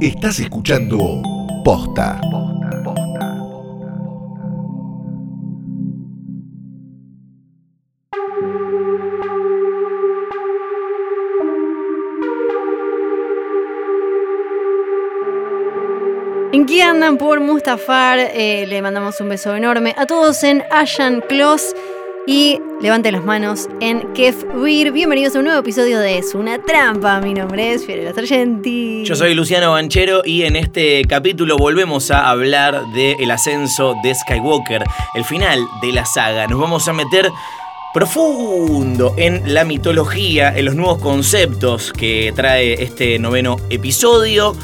Estás escuchando Posta. ¿En qué andan por Mustafar? Eh, le mandamos un beso enorme a todos en Ashan Close y levanten las manos en Kef. Bienvenidos a un nuevo episodio de Es una trampa. Mi nombre es Fiorella Sargenti. Yo soy Luciano Banchero y en este capítulo volvemos a hablar del ascenso de Skywalker, el final de la saga. Nos vamos a meter profundo en la mitología, en los nuevos conceptos que trae este noveno episodio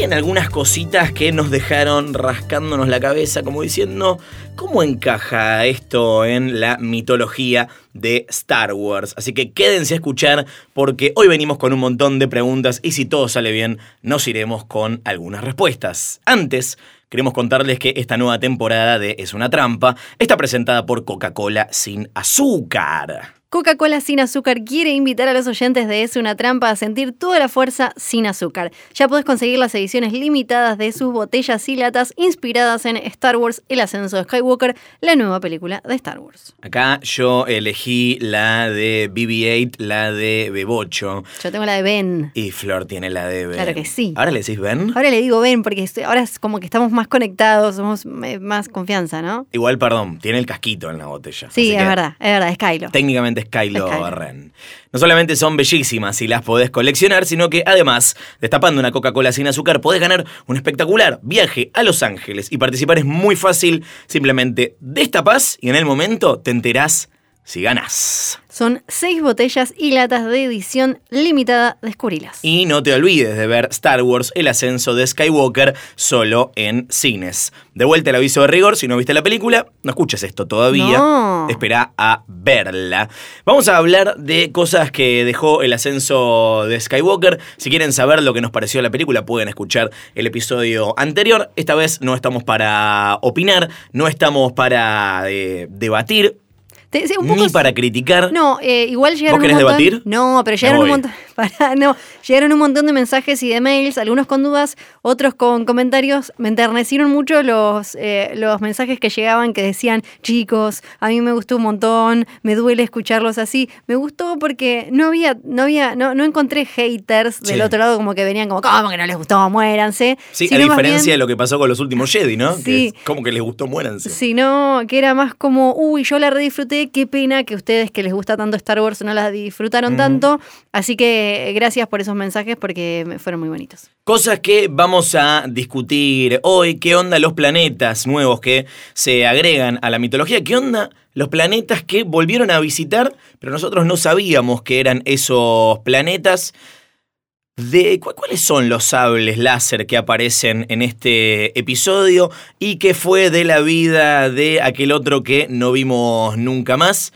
en algunas cositas que nos dejaron rascándonos la cabeza como diciendo, ¿cómo encaja esto en la mitología de Star Wars? Así que quédense a escuchar porque hoy venimos con un montón de preguntas y si todo sale bien nos iremos con algunas respuestas. Antes, queremos contarles que esta nueva temporada de Es una trampa está presentada por Coca-Cola sin azúcar. Coca-Cola sin azúcar quiere invitar a los oyentes de Es una trampa a sentir toda la fuerza sin azúcar. Ya podés conseguir las ediciones limitadas de sus botellas y latas inspiradas en Star Wars, El ascenso de Skywalker, la nueva película de Star Wars. Acá yo elegí la de BB-8, la de Bebocho. Yo tengo la de Ben. Y Flor tiene la de Ben. Claro que sí. ¿Ahora le decís Ben? Ahora le digo Ben porque ahora es como que estamos más conectados, somos eh, más confianza, ¿no? Igual, perdón, tiene el casquito en la botella. Sí, es verdad, es verdad, es Kylo. Técnicamente es Kylo, Es Kylo. Ren. No solamente son bellísimas y las podés coleccionar, sino que además, destapando una Coca-Cola sin azúcar, podés ganar un espectacular viaje a Los Ángeles. Y participar es muy fácil, simplemente destapás y en el momento te enterás si ganás. Son seis botellas y latas de edición limitada, descubrilas. Y no te olvides de ver Star Wars El ascenso de Skywalker solo en cines. De vuelta el aviso de rigor, si no viste la película, no escuches esto todavía. No. Espera a verla. Vamos a hablar de cosas que dejó el ascenso de Skywalker. Si quieren saber lo que nos pareció la película, pueden escuchar el episodio anterior. Esta vez no estamos para opinar, no estamos para eh, debatir, Te- sí, un poco ni para criticar. No, eh, igual llegaron querés un montón. debatir? No, pero llegaron un montón. Pará, no, llegaron un montón de mensajes y de mails, algunos con dudas, otros con comentarios. Me enternecieron mucho los, eh, los mensajes que llegaban que decían, chicos, a mí me gustó un montón, me duele escucharlos así. Me gustó porque no había, no había, no, no encontré haters del Sí. otro lado como que venían como, ¿cómo que no les gustó? Muéranse. Sí, Sino a diferencia bien- de lo que pasó con los últimos Jedi, ¿no? Sí. Que es como que les gustó, muéranse. sino que era más como, uy, yo la redisfruté, qué pena que ustedes que les gusta tanto Star Wars no la disfrutaron tanto. Así que eh, gracias por esos mensajes porque fueron muy bonitos. Cosas que vamos a discutir hoy. ¿Qué onda los planetas nuevos que se agregan a la mitología? ¿Qué onda los planetas que volvieron a visitar, pero nosotros no sabíamos que eran esos planetas? De, ¿cu- ¿Cuáles son los sables láser que aparecen en este episodio? ¿Y qué fue de la vida de aquel otro que no vimos nunca más?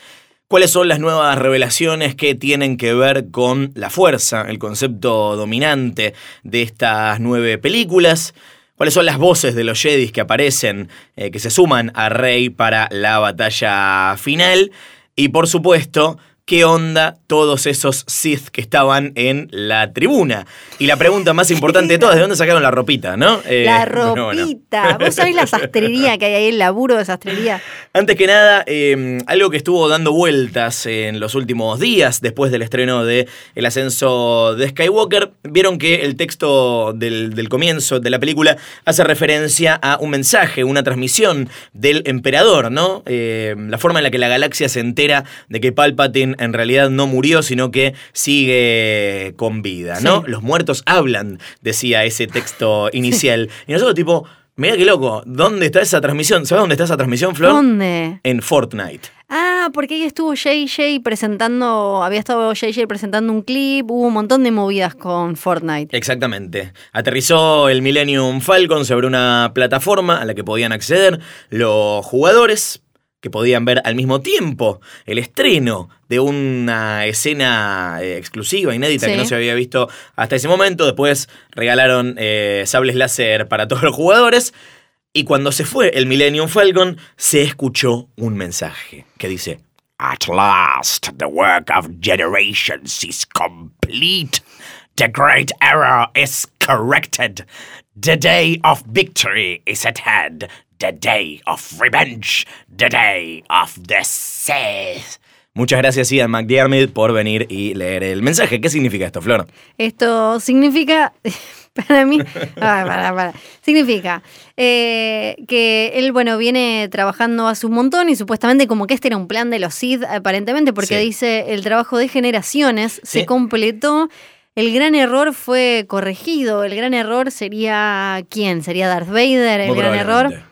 ¿Cuáles son las nuevas revelaciones que tienen que ver con la fuerza, el concepto dominante de estas nueve películas? ¿Cuáles son las voces de los Jedis que aparecen, eh, que se suman a Rey para la batalla final? Y por supuesto, ¿qué onda todos esos Sith que estaban en la tribuna? Y la pregunta más importante de todas, ¿de dónde sacaron la ropita, no? Eh, la bueno. ropita. ¿Vos sabés la sastrería que hay ahí, el laburo de sastrería? Antes que nada, eh, algo que estuvo dando vueltas en los últimos días, después del estreno de El ascenso de Skywalker, vieron que el texto del, del comienzo de la película hace referencia a un mensaje, una transmisión del emperador, ¿no? Eh, la forma en la que la galaxia se entera de que Palpatine en realidad no murió, sino que sigue con vida, ¿no? Sí. Los muertos hablan, decía ese texto inicial. Y nosotros tipo... Mira qué loco, ¿dónde está esa transmisión? ¿Sabes dónde está esa transmisión, Flor? ¿Dónde? En Fortnite. Ah, porque ahí estuvo JJ presentando, había estado JJ presentando un clip, hubo un montón de movidas con Fortnite. Exactamente. Aterrizó el Millennium Falcon sobre una plataforma a la que podían acceder los jugadores que podían ver al mismo tiempo el estreno de una escena eh, exclusiva, inédita, Sí. que no se había visto hasta ese momento. Después regalaron eh, sables láser para todos los jugadores. Y cuando se fue el Millennium Falcon, se escuchó un mensaje que dice: At last, the work of generations is complete. The great error is corrected. The day of victory is at hand. The day of revenge. The day of the Sith. Muchas gracias, Ian McDiarmid, por venir y leer el mensaje. ¿Qué significa esto, Flor? Esto significa, para mí, ah, para, para. significa eh, que él, bueno, viene trabajando hace un montón y supuestamente como que este era un plan de los Sith, aparentemente, porque Sí. dice el trabajo de generaciones Sí. se completó. El gran error fue corregido. El gran error sería quién? Sería Darth Vader. El Muy gran error.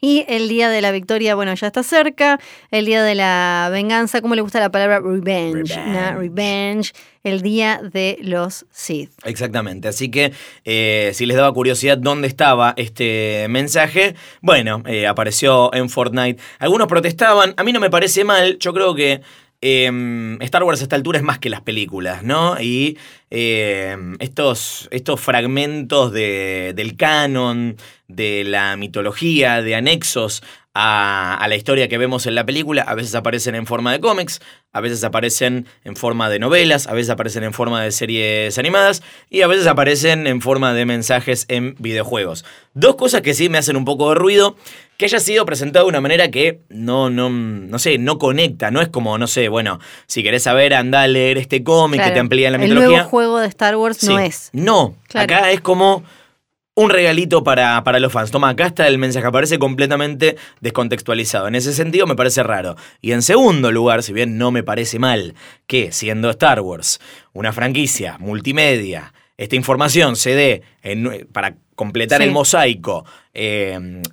Y el día de la victoria, bueno, ya está cerca. El día de la venganza, ¿cómo le gusta la palabra revenge? Revenge. ¿no? Revenge. El día de los Sith. Exactamente, así que eh, si les daba curiosidad dónde estaba este mensaje, bueno, eh, apareció en Fortnite. Algunos protestaban, a mí no me parece mal, yo creo que eh, Star Wars a esta altura es más que las películas, ¿no? Y eh, estos, estos fragmentos de- del canon, de la mitología, de anexos a, a la historia que vemos en la película, a veces aparecen en forma de cómics, a veces aparecen en forma de novelas, a veces aparecen en forma de series animadas y a veces aparecen en forma de mensajes en videojuegos. Dos cosas que sí me hacen un poco de ruido, que haya sido presentado de una manera que no, no, no sé, no conecta, no es como, no sé, bueno, si querés saber, anda a leer este cómic que te amplía la el mitología. nuevo juego de Star Wars no es. No, Claro. acá es como un regalito para, para los fans. Toma, acá está el mensaje, aparece completamente descontextualizado. En ese sentido me parece raro. Y en segundo lugar, si bien no me parece mal que, siendo Star Wars una franquicia multimedia, esta información se dé en- para completar Sí. el mosaico eh, en,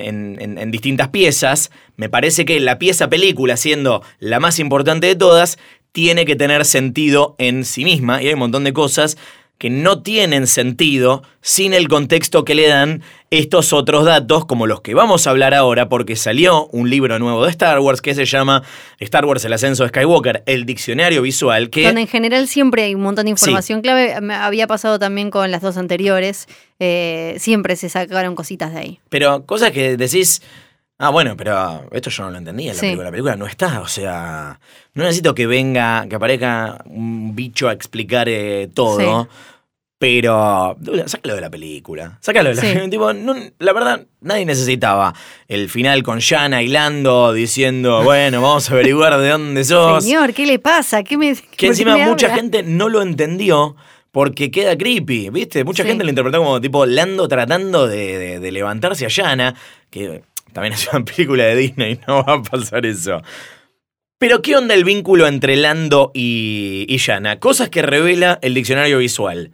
en- en- en distintas piezas, me parece que la pieza película, siendo la más importante de todas, tiene que tener sentido en sí misma. Y hay un montón de cosas que no tienen sentido sin el contexto que le dan estos otros datos, como los que vamos a hablar ahora, porque salió un libro nuevo de Star Wars que se llama Star Wars, el ascenso de Skywalker, el diccionario visual, que... Donde en general siempre hay un montón de información clave. Había pasado también con las dos anteriores. Eh, siempre se sacaron cositas de ahí. Pero cosas que decís, ah, bueno, pero esto yo no lo entendía en la Sí. película. La película no está, o sea, no necesito que venga, que aparezca un bicho a explicar eh, todo. Sí. Pero, sácalo de la película. Sácalo de la Sí. tipo, no- La verdad, nadie necesitaba el final con Shanna y Lando diciendo, bueno, vamos a averiguar de dónde sos. Señor, ¿qué le pasa? ¿Qué me, Que encima me mucha habla? gente no lo entendió porque queda creepy, ¿viste? Mucha Sí. gente lo interpretó como tipo Lando tratando de, de- de levantarse a Yana, que también es una película de Disney, no va a pasar eso. Pero ¿qué onda el vínculo entre Lando y, y Yana? Cosas que revela el diccionario visual.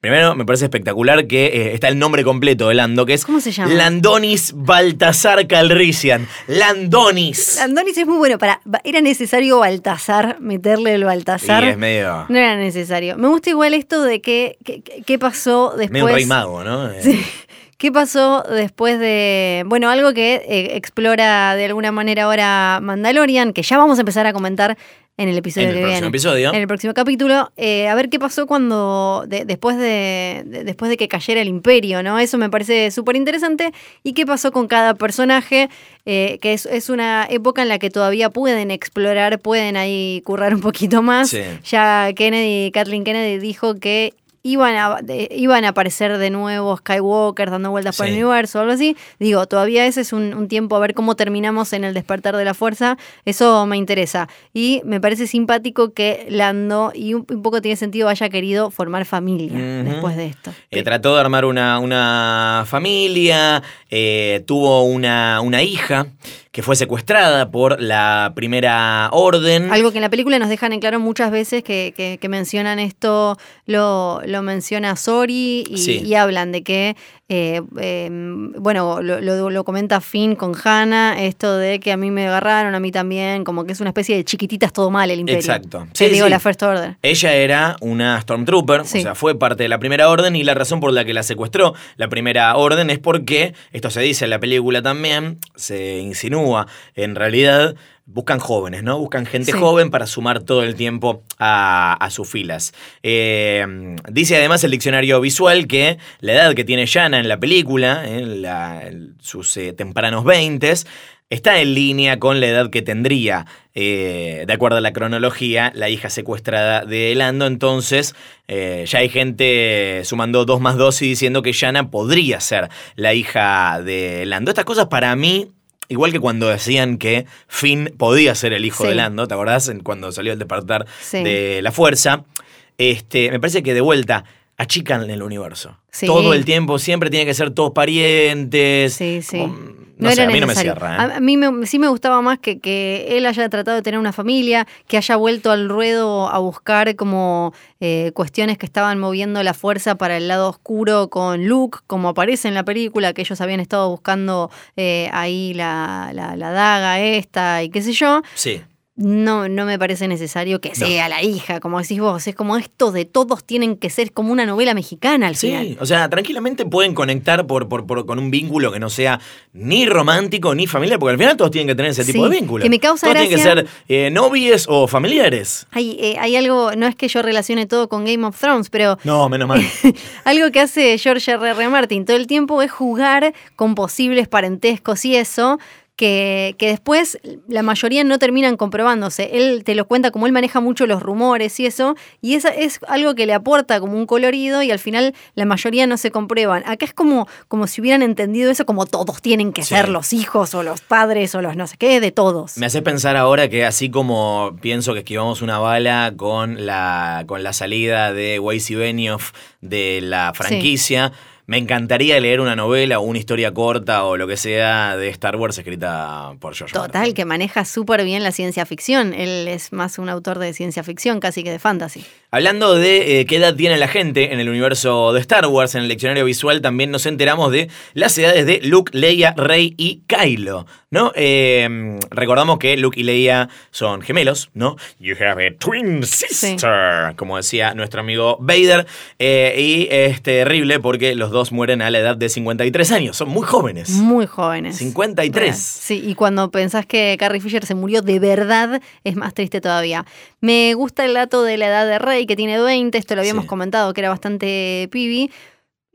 Primero, me parece espectacular que eh, está el nombre completo de Lando, que es ¿Cómo se llama? Landonis Baltasar Calrissian. Landonis. Landonis es muy bueno. Para, ¿Era necesario Baltasar, meterle el Baltasar? Y es medio, No era necesario. Me gusta igual esto de que, que- que- qué pasó después. medio un rey mago, ¿no? Eh, Sí. ¿Qué pasó después de, bueno, algo que eh, explora de alguna manera ahora Mandalorian, que ya vamos a empezar a comentar en el episodio En el que próximo viene. episodio. En el próximo capítulo, eh, a ver qué pasó cuando, de- después, de, de- después de que cayera el imperio, ¿no? Eso me parece súper interesante. Y qué pasó con cada personaje, eh, que es, es una época en la que todavía pueden explorar, pueden ahí currar un poquito más. Sí. Ya Kennedy, Kathleen Kennedy dijo que iban a, de- iban a aparecer de nuevo Skywalker dando vueltas por el Sí. universo o algo así. Digo, todavía ese es un, un tiempo a ver cómo terminamos en el despertar de la fuerza. Eso me interesa. Y me parece simpático que Lando, y un, un poco tiene sentido, haya querido formar familia después de esto. Eh, trató de armar una, una familia, eh, tuvo una, una hija que fue secuestrada por la primera orden. Algo que en la película nos dejan en claro muchas veces que, que- que mencionan esto, lo, lo menciona Sori y, Sí. y hablan de que, eh, eh, bueno, lo, lo- lo comenta Finn con Hannah, esto de que a mí me agarraron, a mí también, como que es una especie de chiquititas todo mal el imperio. Exacto. Eh, Sí, digo, sí. la First Order. Ella era una Stormtrooper, Sí. o sea, fue parte de la primera orden y la razón por la que la secuestró la primera orden es porque, esto se dice en la película también, se insinúa en realidad, buscan jóvenes, ¿no? Buscan gente Sí. joven para sumar todo el tiempo a, a sus filas. Eh, dice además el diccionario visual que la edad que tiene Yana en la película, en la- en sus eh, tempranos 20 está en línea con la edad que tendría, eh, de acuerdo a la cronología, la hija secuestrada de Lando. Entonces, eh, ya hay gente sumando 2 más 2 y diciendo que Yana podría ser la hija de Lando. Estas cosas para mí Igual que cuando decían que Finn podía ser el hijo Sí. de Lando, ¿te acordás? Cuando salió el despertar Sí. de la fuerza. Este, me parece que de vuelta achican el universo. Sí. Todo el tiempo, siempre tiene que ser todos parientes. Sí, sí. Como- no, sé, era a mí no me necesario. cierra. ¿eh? A, a mí me- sí me gustaba más que, que él haya tratado de tener una familia, que haya vuelto al ruedo a buscar como eh, cuestiones que estaban moviendo la fuerza para el lado oscuro con Luke, como aparece en la película, que ellos habían estado buscando eh, ahí la, la- la daga esta y qué sé yo. Sí. No, no me parece necesario que No. sea la hija, como decís vos. Es como esto de todos tienen que ser como una novela mexicana al Sí, final. o sea, tranquilamente pueden conectar por, por- por- con un vínculo que no sea ni romántico ni familiar, porque al final todos tienen que tener ese tipo Sí, de vínculo. que me causa todos tienen que ser eh, novies o familiares. Hay, eh, hay algo, no es que yo relacione todo con Game of Thrones, pero No, menos mal. algo que hace George R. R. Martin todo el tiempo es jugar con posibles parentescos y eso. Que, que después la mayoría no terminan comprobándose. Él te lo cuenta como él maneja mucho los rumores y eso, y esa es algo que le aporta como un colorido y al final la mayoría no se comprueban. Acá es como, como si hubieran entendido eso como todos tienen que Sí. ser los hijos o los padres o los no sé qué, de todos. Me hace pensar ahora que así como pienso que esquivamos una bala con la, con la salida de Weiss y Benioff de la franquicia, me encantaría leer una novela o una historia corta o lo que sea de Star Wars escrita por George Total, que maneja súper bien la ciencia ficción. Él es más un autor de ciencia ficción casi que de fantasy. Hablando de eh, qué edad tiene la gente en el universo de Star Wars, en el leccionario visual también nos enteramos de las edades de Luke, Leia, Rey y Kylo, ¿no? Eh, recordamos que Luke y Leia son gemelos, ¿no? You have a twin sister, como decía nuestro amigo Vader. Eh, y es terrible porque los dos mueren a la edad de 53 años, son muy jóvenes. Muy jóvenes. 53. Real. Sí, y cuando pensás que Carrie Fisher se murió de verdad, es más triste todavía. Me gusta el dato de la edad de Rey, que tiene 20, esto lo habíamos Sí. comentado, que era bastante pibi.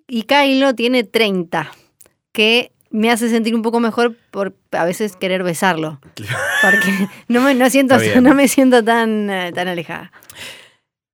Y Kylo tiene 30, que me hace sentir un poco mejor por a veces querer besarlo. Porque no me, no siento, no me siento tan, eh, tan alejada.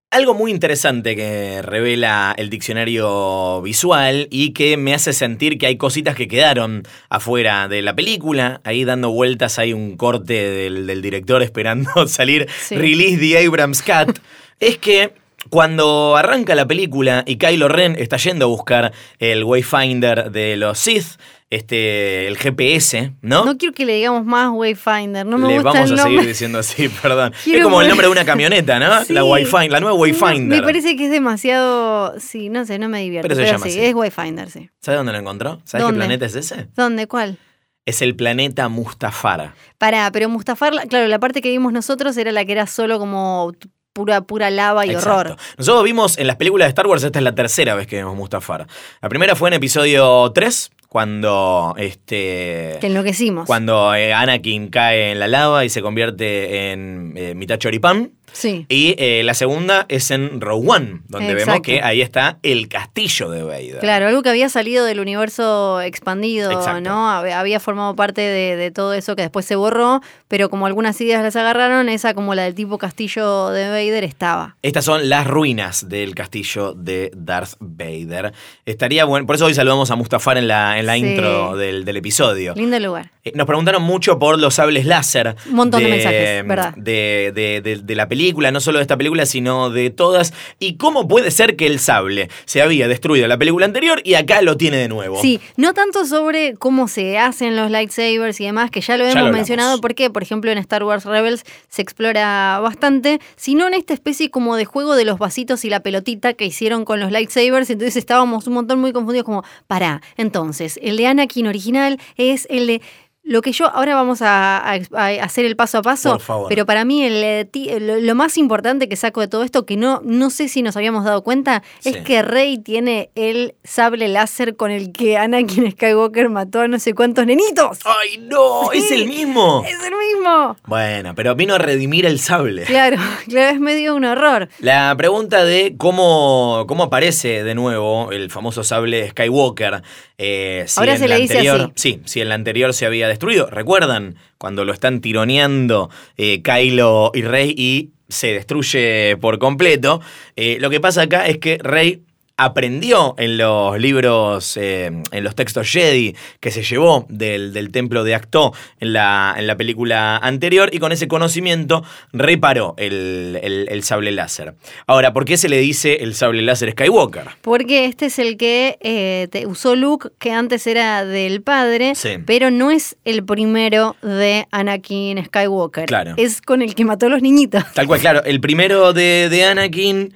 Algo muy interesante que revela el diccionario visual y que me hace sentir que hay cositas que quedaron afuera de la película. Ahí dando vueltas hay un corte del, del director esperando salir Sí. Release the Abrams Cut. es que cuando arranca la película y Kylo Ren está yendo a buscar el Wayfinder de los Sith, este, el GPS, ¿no? No quiero que le digamos más Wayfinder, no me Le gusta vamos el a seguir diciendo así, perdón. Quiero es como el nombre de una camioneta, ¿no? Sí. La Wayfinder, la nueva Wayfinder. Me parece que es demasiado. Sí, no sé, no me divierte. Pero Pero, se llama sí, así. es Wayfinder, sí. ¿Sabes dónde lo encontró? ¿Sabes ¿Dónde? qué planeta es ese? ¿Dónde? ¿Cuál? Es el planeta Mustafar. Pará, pero Mustafar, la- claro, la parte que vimos nosotros era la que era solo como pura, pura lava y Exacto. horror. Nosotros vimos en las películas de Star Wars, esta es la tercera vez que vemos Mustafar. La primera fue en episodio 3, cuando este. Que enloquecimos. Cuando eh, Anakin cae en la lava y se convierte en eh, mitad choripán. Sí. Y eh, la segunda es en Rogue One, donde vemos que ahí está el castillo de Vader. Claro, algo que había salido del universo expandido, Exacto. ¿no? Hab- Había formado parte de, de todo eso que después se borró, pero como algunas ideas las agarraron, esa como la del tipo castillo de Vader estaba. Estas son las ruinas del castillo de Darth Vader. Estaría bueno, por eso hoy saludamos a Mustafar en la, en la Sí. intro del, del episodio. Lindo lugar. Eh, Nos preguntaron mucho por los sables láser. Un montón de mensajes, ¿verdad? De, de- de- de la película, no solo de esta película, sino de todas. Y cómo puede ser que el sable se había destruido en la película anterior y acá lo tiene de nuevo. Sí, no tanto sobre cómo se hacen los lightsabers y demás, que ya lo Ya hemos lo mencionado, porque, por ejemplo, en Star Wars Rebels se explora bastante, sino en esta especie como de juego de los vasitos y la pelotita que hicieron con los lightsabers. Entonces estábamos un montón muy confundidos, como, pará, entonces, el de Anakin original es el de Lo que yo, ahora vamos a, a- a hacer el paso a paso, Por favor. pero para mí el, eh, lo, lo más importante que saco de todo esto, que no, no sé si nos habíamos dado cuenta, Sí. es que Rey tiene el sable láser con el que Anakin Skywalker mató a no sé cuántos nenitos. ¡Ay, no! ¿Es el mismo? Es el mismo. Bueno, pero vino a redimir el sable. Claro, claro, es medio un horror. La pregunta de cómo, cómo aparece de nuevo el famoso sable Skywalker. eh, si Ahora se le dice anterior- así. Sí, si en la anterior se había destruido. ¿Recuerdan cuando lo están tironeando eh, Kylo y Rey y se destruye por completo? Eh, lo que pasa acá es que Rey aprendió en los libros, eh, en los textos Jedi que se llevó del, del templo de Acto en la, en la película anterior y con ese conocimiento reparó el, el- el sable láser. Ahora, ¿por qué se le dice el sable láser Skywalker? Porque este es el que eh, te- usó Luke, que antes era del padre, Sí. pero no es el primero de Anakin Skywalker. Claro. Es con el que mató a los niñitos. Tal cual, claro, el primero de, de Anakin,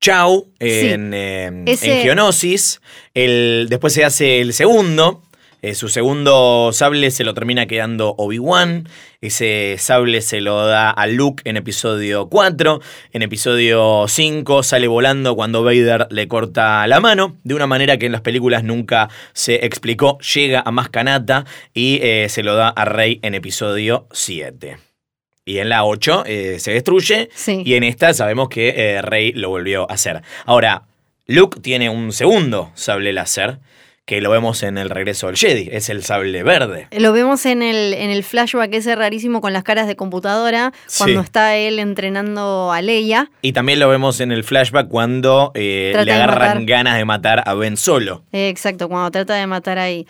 Chau, en, eh, Ese- en Geonosis. El, después se hace el segundo. eh, su segundo sable se lo termina quedando Obi-Wan. Ese sable se lo da a Luke en episodio 4. En episodio 5 sale volando cuando Vader le corta la mano. De una manera que en las películas nunca se explicó. Llega a Mascanata y eh, se lo da a Rey en episodio 7. Y en la 8 eh, se destruye. Sí. Y en esta sabemos que eh, Rey lo volvió a hacer. Ahora, Luke tiene un segundo sable láser que lo vemos en el regreso del Jedi. Es el sable verde. Lo vemos en el, en el flashback ese rarísimo con las caras de computadora, cuando Sí. está él entrenando a Leia. Y también lo vemos en el flashback cuando eh, le agarran ganas de matar a Ben Solo. Eh, exacto, cuando trata de matar ahí.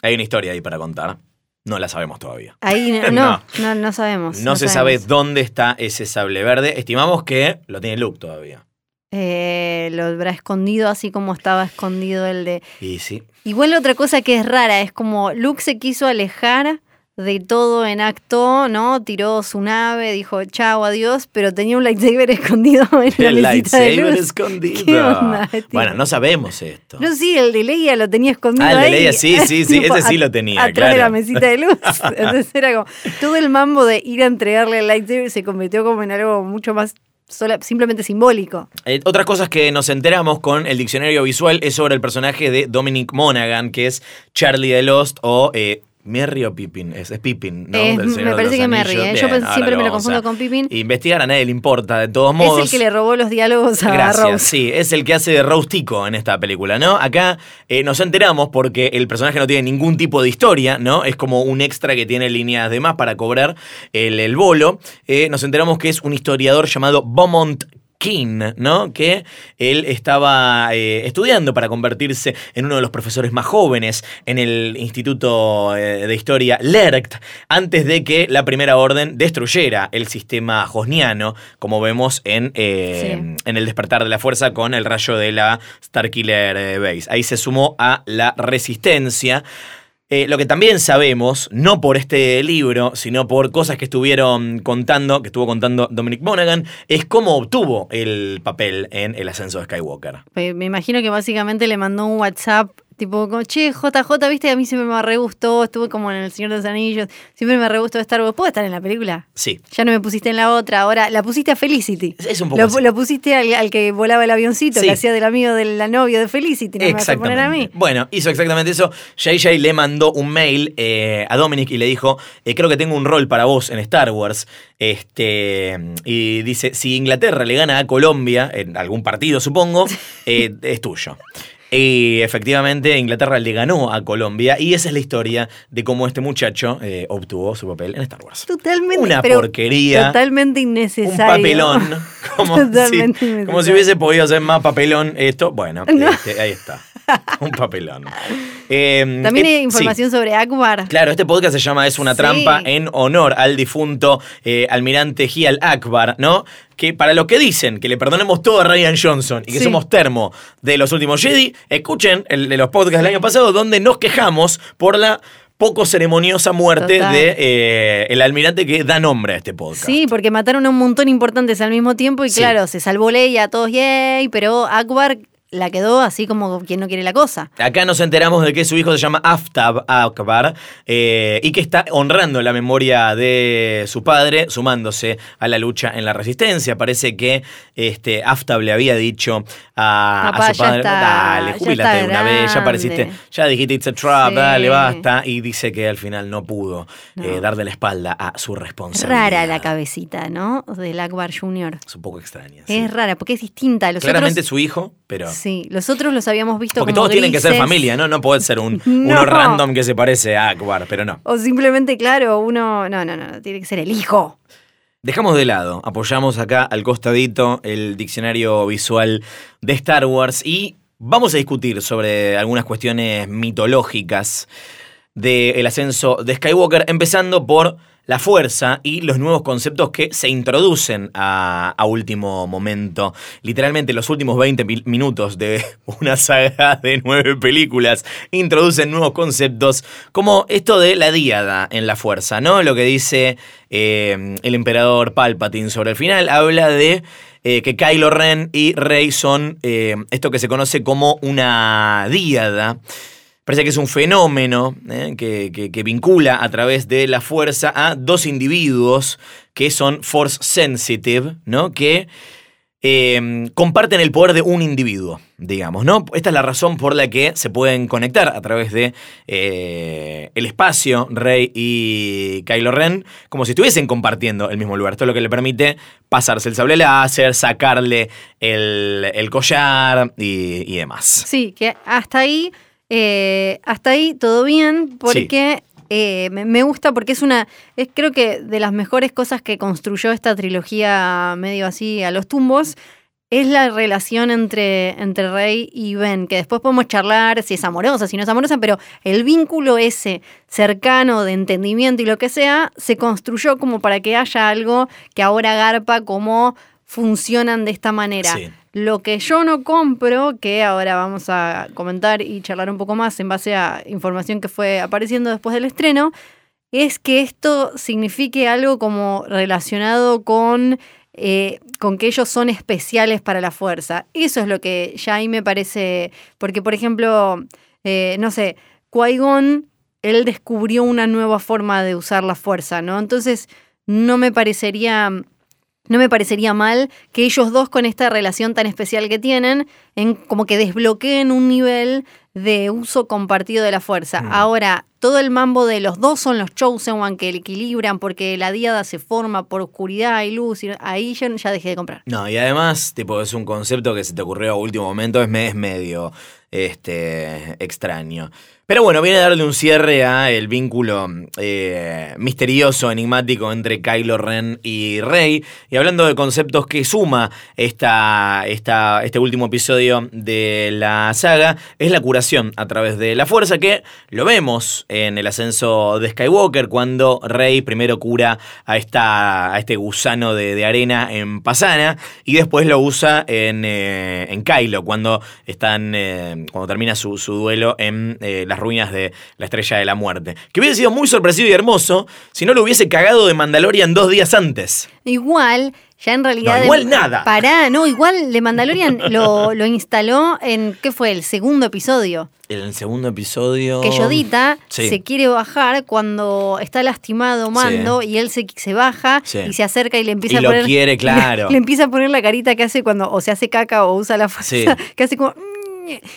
Hay una historia ahí para contar. No la sabemos todavía. Ahí no, no, no, no sabemos. No, se sabe dónde está ese sable verde. Estimamos que lo tiene Luke todavía. Eh, lo habrá escondido así como estaba escondido el de Y sí. Igual otra cosa que es rara es como Luke se quiso alejar de todo en acto, ¿no? Tiró su nave, dijo chao, adiós, pero tenía un lightsaber escondido en la El de lightsaber luz. escondido. ¿Qué onda, tío? bueno, no sabemos esto. No, sí, el de Leia lo tenía escondido Ah, el de ahí. Leia, sí, sí, sí, Tipo, ese sí lo tenía, Atrás de claro. la mesita de luz. Entonces era como, todo el mambo de ir a entregarle el lightsaber se convirtió como en algo mucho más sola- simplemente simbólico. Eh, otras cosas que nos enteramos con el diccionario visual es sobre el personaje de Dominic Monaghan, que es Charlie de Lost o eh, Merry o Pippin. Es, es Pippin, ¿no? Es- me parece que Merry. ¿eh? Yo Bien, siempre me lo confundo a con Pippin. Investigar a nadie le importa, de todos modos. Es el que le robó los diálogos a Gracias, Rose. sí, es el que hace de Rose Tico en esta película, ¿no? Acá eh, nos enteramos porque el personaje no tiene ningún tipo de historia, ¿no? Es como un extra que tiene líneas de más para cobrar el, el bolo. Eh, nos enteramos que es un historiador llamado Beaumont King, ¿no? Que él estaba eh, estudiando para convertirse en uno de los profesores más jóvenes en el Instituto eh, de Historia LERCT, antes de que la Primera Orden destruyera el sistema josniano, como vemos en, eh, Sí. en el despertar de la fuerza con el rayo de la Starkiller Base. Ahí se sumó a la resistencia. Eh, lo que también sabemos, no por este libro, sino por cosas que estuvieron contando, que estuvo contando Dominic Monaghan, es cómo obtuvo el papel en El ascenso de Skywalker. Me imagino que básicamente le mandó un WhatsApp tipo, como, che, JJ, viste, a mí siempre me re gustó, estuve como en El Señor de los Anillos, siempre me re gustó Star Wars. ¿Puedo estar en la película? Sí. Ya no me pusiste en la otra, ahora la pusiste a Felicity. Es- un poco lo, así. lo pusiste al, al que volaba el avioncito, Sí. que hacía del amigo de la novia de Felicity, no me vas a poner a mí. Bueno, hizo exactamente eso. JJ le mandó un mail eh, a Dominic y le dijo, eh, creo que tengo un rol para vos en Star Wars. Este, y dice, si Inglaterra le gana a Colombia, en algún partido supongo, eh, es tuyo. Y efectivamente Inglaterra le ganó a Colombia y esa es la historia de cómo este muchacho eh, obtuvo su papel en Star Wars. Totalmente. Una porquería. Totalmente Un innecesario. papelón. Como, Totalmente si, como si hubiese podido ser más papelón esto. Bueno, No. este, ahí está. Un papelón. Eh, También eh, hay información sobre Akbar. Claro, este podcast se llama Es una Sí. trampa en honor al difunto eh, almirante Hial Akbar, ¿no? Que para los que dicen que le perdonemos todo a Ryan Johnson y que Sí. somos termo de los últimos Jedi, escuchen el de los podcasts del año pasado donde nos quejamos por la poco ceremoniosa muerte Total. de eh, el almirante que da nombre a este podcast. Sí, porque mataron a un montón importantes al mismo tiempo y Sí. claro, se salvó Leia, todos yay, pero Akbar la quedó así como quien no quiere la cosa. Acá nos enteramos de que su hijo se llama Aftab Akbar eh, y que está honrando la memoria de su padre, sumándose a la lucha en la resistencia. Parece que este, Aftab le había dicho a, su padre, está- dale, está de una vez, ya apareciste, grande". ya dijiste it's a trap, Sí. dale, basta. Y dice que al final no pudo No. eh, darle la espalda a su responsabilidad. Rara la cabecita, ¿no? Del Akbar Jr. Es un poco extraña. sí. Es rara, porque es distinta. a Los Claramente otros, su hijo, pero... Sí, los otros los habíamos visto Porque como todos tienen que ser familia, ¿no? No puede ser un, No. uno random que se parece a Akbar, pero no. O simplemente, claro, uno. No, no, no, tiene que ser el hijo. Dejamos de lado, apoyamos acá al costadito el diccionario visual de Star Wars y vamos a discutir sobre algunas cuestiones mitológicas del ascenso de Skywalker, empezando por la fuerza y los nuevos conceptos que se introducen a, último momento. Literalmente los últimos 20 mi- minutos de una saga de nueve películas introducen nuevos conceptos como esto de la díada en la fuerza, ¿no? Lo que dice eh, el emperador Palpatine sobre el final habla de eh, que Kylo Ren y Rey son eh, esto que se conoce como una díada. Parece que es un fenómeno eh, que, que- vincula a través de la fuerza a dos individuos que son force sensitive, ¿no? Que eh, comparten el poder de un individuo, digamos, ¿no? Esta es la razón por la que se pueden conectar a través de eh, el espacio, Rey y Kylo Ren, como si estuviesen compartiendo el mismo lugar. Esto es lo que le permite pasarse el sable láser, sacarle el, el collar y demás. Sí, que hasta ahí. Eh, hasta ahí todo bien, porque. eh, me, me gusta porque es una, es creo que de las mejores cosas que construyó esta trilogía medio así a los tumbos, es la relación entre, entre Rey y Ben, que después podemos charlar si es amorosa, si no es amorosa, pero el vínculo ese cercano de entendimiento y lo que sea, se construyó como para que haya algo que ahora garpa como funcionan de esta manera. Sí. Lo que yo no compro, que ahora vamos a comentar y charlar un poco más en base a información que fue apareciendo después del estreno, es que esto signifique algo como relacionado con, eh, con que ellos son especiales para la fuerza. Eso es lo que ya ahí me parece, porque por ejemplo, eh, no sé, Qui-Gon, él descubrió una nueva forma de usar la fuerza, ¿no? Entonces, no me parecería no me parecería mal que ellos dos con esta relación tan especial que tienen, en como que desbloqueen un nivel de uso compartido de la fuerza. Mm. Ahora, todo el mambo de los dos son los Chosen One que equilibran porque la diada se forma por oscuridad y luz, y ahí yo ya dejé de comprar. No, y además, tipo, es un concepto que se te ocurrió a último momento, es, me- es medio este, extraño. Pero bueno, viene a darle un cierre a el vínculo eh, misterioso, enigmático entre Kylo Ren y Rey. Y hablando de conceptos que suma esta, esta, este último episodio de la saga, es la curación a través de la fuerza, que lo vemos en el ascenso de Skywalker, cuando Rey primero cura a, esta, a este gusano de, arena en Pasana, y después lo usa en, eh, en Kylo, cuando están. eh, cuando termina su, su duelo en eh, las ruinas de la Estrella de la Muerte. Que hubiese sido muy sorpresivo y hermoso si no lo hubiese cagado de Mandalorian dos días antes. Igual, ya en realidad... No, igual nada. Pará, no, igual de Mandalorian lo, lo instaló en, ¿qué fue? El segundo episodio. En el segundo episodio. Que Yodita Sí. se quiere bajar cuando está lastimado Mando y él se, se baja Sí. y se acerca y le empieza Y a lo poner. quiere, claro. Le, le empieza a poner la carita que hace cuando o se hace caca o usa la fuerza. Sí. Que hace como.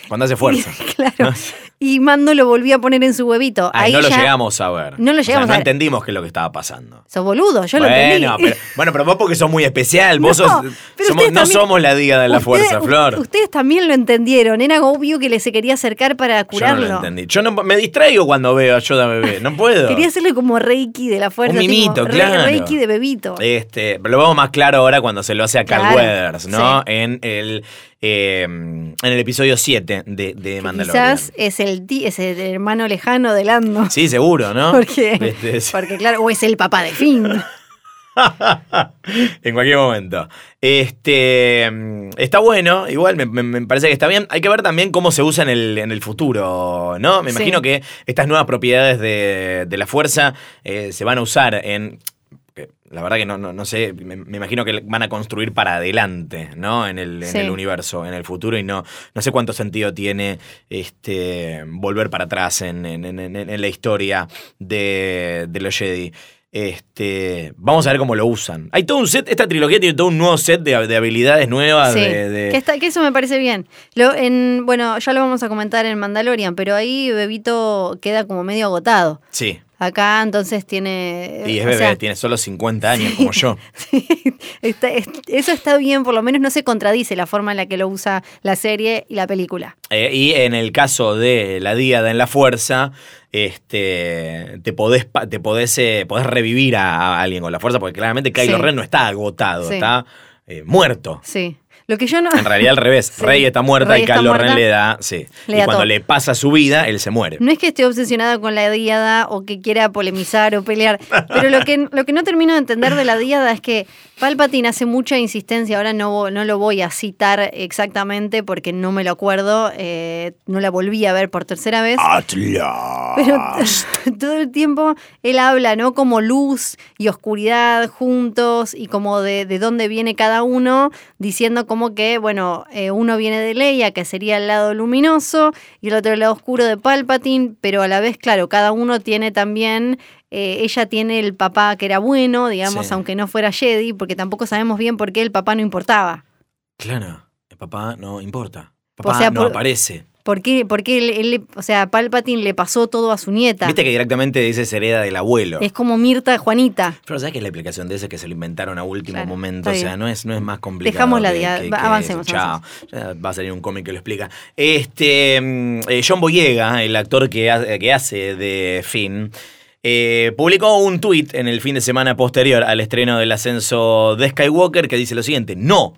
Cuando hace fuerza. claro. Y Mando lo volvía a poner en su huevito. Ay, Ahí no lo llegamos a ver. No lo O sea, llegamos no a ver. entendimos qué es lo que estaba pasando. Sos boludo, yo lo entendí. bueno, pero, bueno, pero vos porque sos muy especial. Vos No, sos, pero somos- no también- somos la Diga de la Ustedes- Fuerza, Flor. Ustedes también lo entendieron. Era obvio que le se quería acercar para Yo no curarlo. lo entendí. Yo no, me distraigo cuando veo a Yoda bebé. No puedo. Quería hacerle como Reiki de la fuerza. Un tipo, mimito, re- claro. Reiki de bebito. Este, lo vemos más claro ahora cuando se lo hace a Carl Claro, Weathers, ¿no? sí. En el eh, en el episodio 7 de, de Mandalorian. Quizás es el, ti- es el hermano lejano de Lando. Sí, seguro, ¿no? Porque, Este, sí. porque claro, o es el papá de Finn. en cualquier momento. Este está bueno, igual me, me- me parece que está bien. Hay que ver también cómo se usa en el, en el futuro, ¿no? Me Sí. imagino que estas nuevas propiedades de, de la fuerza eh, se van a usar en. La verdad que no, no, no sé, me, me imagino que van a construir para adelante, ¿no? En el, en Sí. el universo, en el futuro, y no, no sé cuánto sentido tiene este volver para atrás en, en- en- en- en la historia de, de los Jedi. Este, vamos a ver cómo lo usan. Hay todo un set, esta trilogía tiene todo un nuevo set de, de habilidades nuevas. Sí, de- de- Que, está- que eso me parece bien. Lo, en, bueno, ya lo vamos a comentar en Mandalorian, pero ahí Bebito queda como medio agotado. Sí, Acá entonces tiene... y es bebé, sea, tiene solo 50 años como yo. Sí, está- es- eso está bien, por lo menos no se contradice la forma en la que lo usa la serie y la película. Eh, y en el caso de la Díada en la Fuerza, este, te podés, te podés, eh, podés revivir a, a alguien con la fuerza, porque claramente Kylo Sí. Ren no está agotado, está eh, muerto. Sí. Lo que yo no... En realidad al revés, Sí. Rey está muerta Rey y Kylo Ren le da, sí. Le y cuando todo. le pasa su vida, él se muere. No es que esté obsesionada con la diada o que quiera polemizar o pelear, pero lo que, lo que no termino de entender de la diada es que Palpatine hace mucha insistencia, ahora no, no lo voy a citar exactamente porque no me lo acuerdo, eh, no la volví a ver por tercera vez. Pero todo el tiempo él habla, ¿no? Como luz y oscuridad juntos y como de, de dónde viene cada uno, diciendo como que, bueno, eh, uno viene de Leia, que sería el lado luminoso, y el otro el lado oscuro de Palpatine, pero a la vez, claro, cada uno tiene también, eh, ella tiene el papá que era bueno, digamos, Sí. aunque no fuera Jedi, porque tampoco sabemos bien por qué el papá no importaba. Claro, el papá no importa. Papá O sea, no por- aparece. ¿Por qué, por qué él, él o sea, Palpatine le pasó todo a su nieta? Viste que directamente dice hereda del abuelo. Es como Mirta Juanita. Pero ¿sabes qué es la explicación de eso? Que se lo inventaron a último Claro, momento. O sea, no es, no es más complicado. Dejamos la que- que- que avancemos. Chao. Va a salir un cómic que lo explica. Este, mm, eh, John Boyega, el actor que, ha- que hace de Finn, eh, publicó un tuit en el fin de semana posterior al estreno del ascenso de Skywalker que dice lo siguiente: No.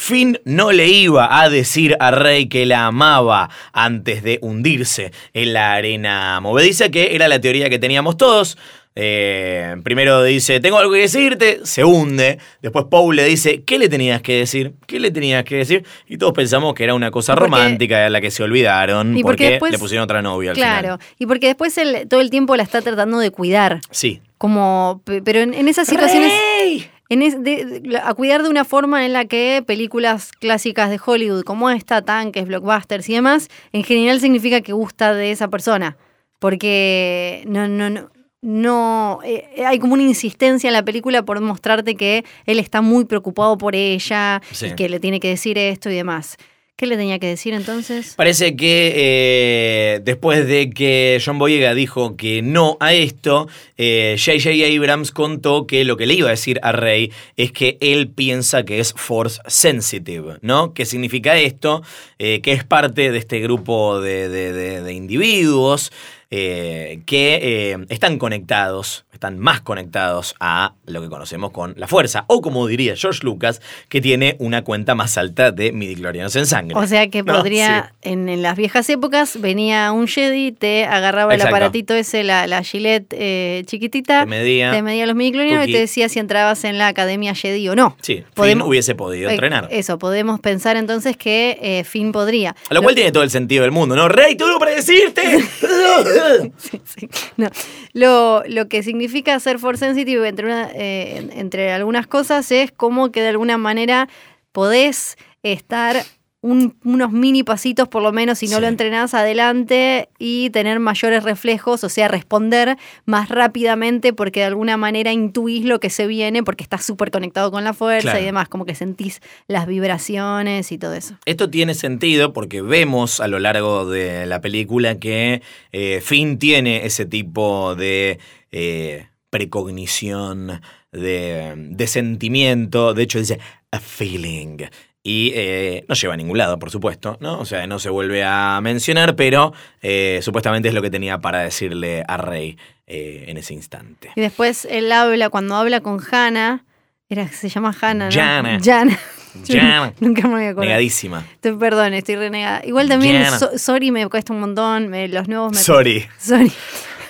Finn no le iba a decir a Rey que la amaba antes de hundirse en la arena movediza, que era la teoría que teníamos todos. Eh, primero dice, tengo algo que decirte, se hunde. Después Paul le dice, ¿qué le tenías que decir? ¿Qué le tenías que decir? Y todos pensamos que era una cosa porque- romántica de la que se olvidaron Y porque porque, después- le pusieron otra novia al Claro, final. y porque después él todo el tiempo la está tratando de cuidar, Sí. como, pe- pero en, en esas situaciones, ¡Rey! En es- de- de- a cuidar de una forma en la que películas clásicas de Hollywood como esta, tanques, blockbusters y demás, en general significa que gusta de esa persona, porque no, no, no. No, eh, hay como una insistencia en la película por mostrarte que él está muy preocupado por ella Sí. y que le tiene que decir esto y demás. ¿Qué le tenía que decir entonces? Parece que eh, después de que John Boyega dijo que no a esto, eh, J.J. Abrams contó que lo que le iba a decir a Rey es que él piensa que es force sensitive, ¿no? ¿Qué significa esto? Eh, que es parte de este grupo de, de- de- de individuos eh, que eh, están conectados, están más conectados a lo que conocemos con la fuerza, o como diría George Lucas, que tiene una cuenta más alta de midichlorianos en sangre. O sea que No, podría, en, en las viejas épocas, venía un Jedi, te agarraba Exacto. el aparatito ese, la, la Gillette eh, chiquitita, Te medía. te medía los midichlorianos y te decía si entrabas en la academia Jedi o no. Sí, Podemos- Finn hubiese podido entrenar. Eso, podemos pensar entonces que eh, Finn podría. A lo cual tiene todo el sentido del mundo, ¿no? ¡Rey, todo para decirte! Lo, lo que significa ser force sensitive entre, eh, en- entre algunas cosas es como que de alguna manera podés estar un- unos mini pasitos por lo menos si no Sí. lo entrenás adelante y tener mayores reflejos, o sea, responder más rápidamente porque de alguna manera intuís lo que se viene porque estás súper conectado con la fuerza Claro. y demás, como que sentís las vibraciones y todo eso. Esto tiene sentido porque vemos a lo largo de la película que eh, Finn tiene ese tipo de eh, precognición, de, de sentimiento. De hecho, dice a feeling. Y eh, no lleva a ningún lado, por supuesto, ¿no? O sea, no se vuelve a mencionar, pero eh, supuestamente es lo que tenía para decirle a Rey eh, en ese instante. Y después él habla, cuando habla con Hannah, era, se llama Hannah, ¿no? Jana. Jana. Jana. Nunca me voy a acordar. Negadísima. Te- Perdón, estoy renegada. Igual también, so- sorry me cuesta un montón. me- los nuevos me. Sorry. Sorry.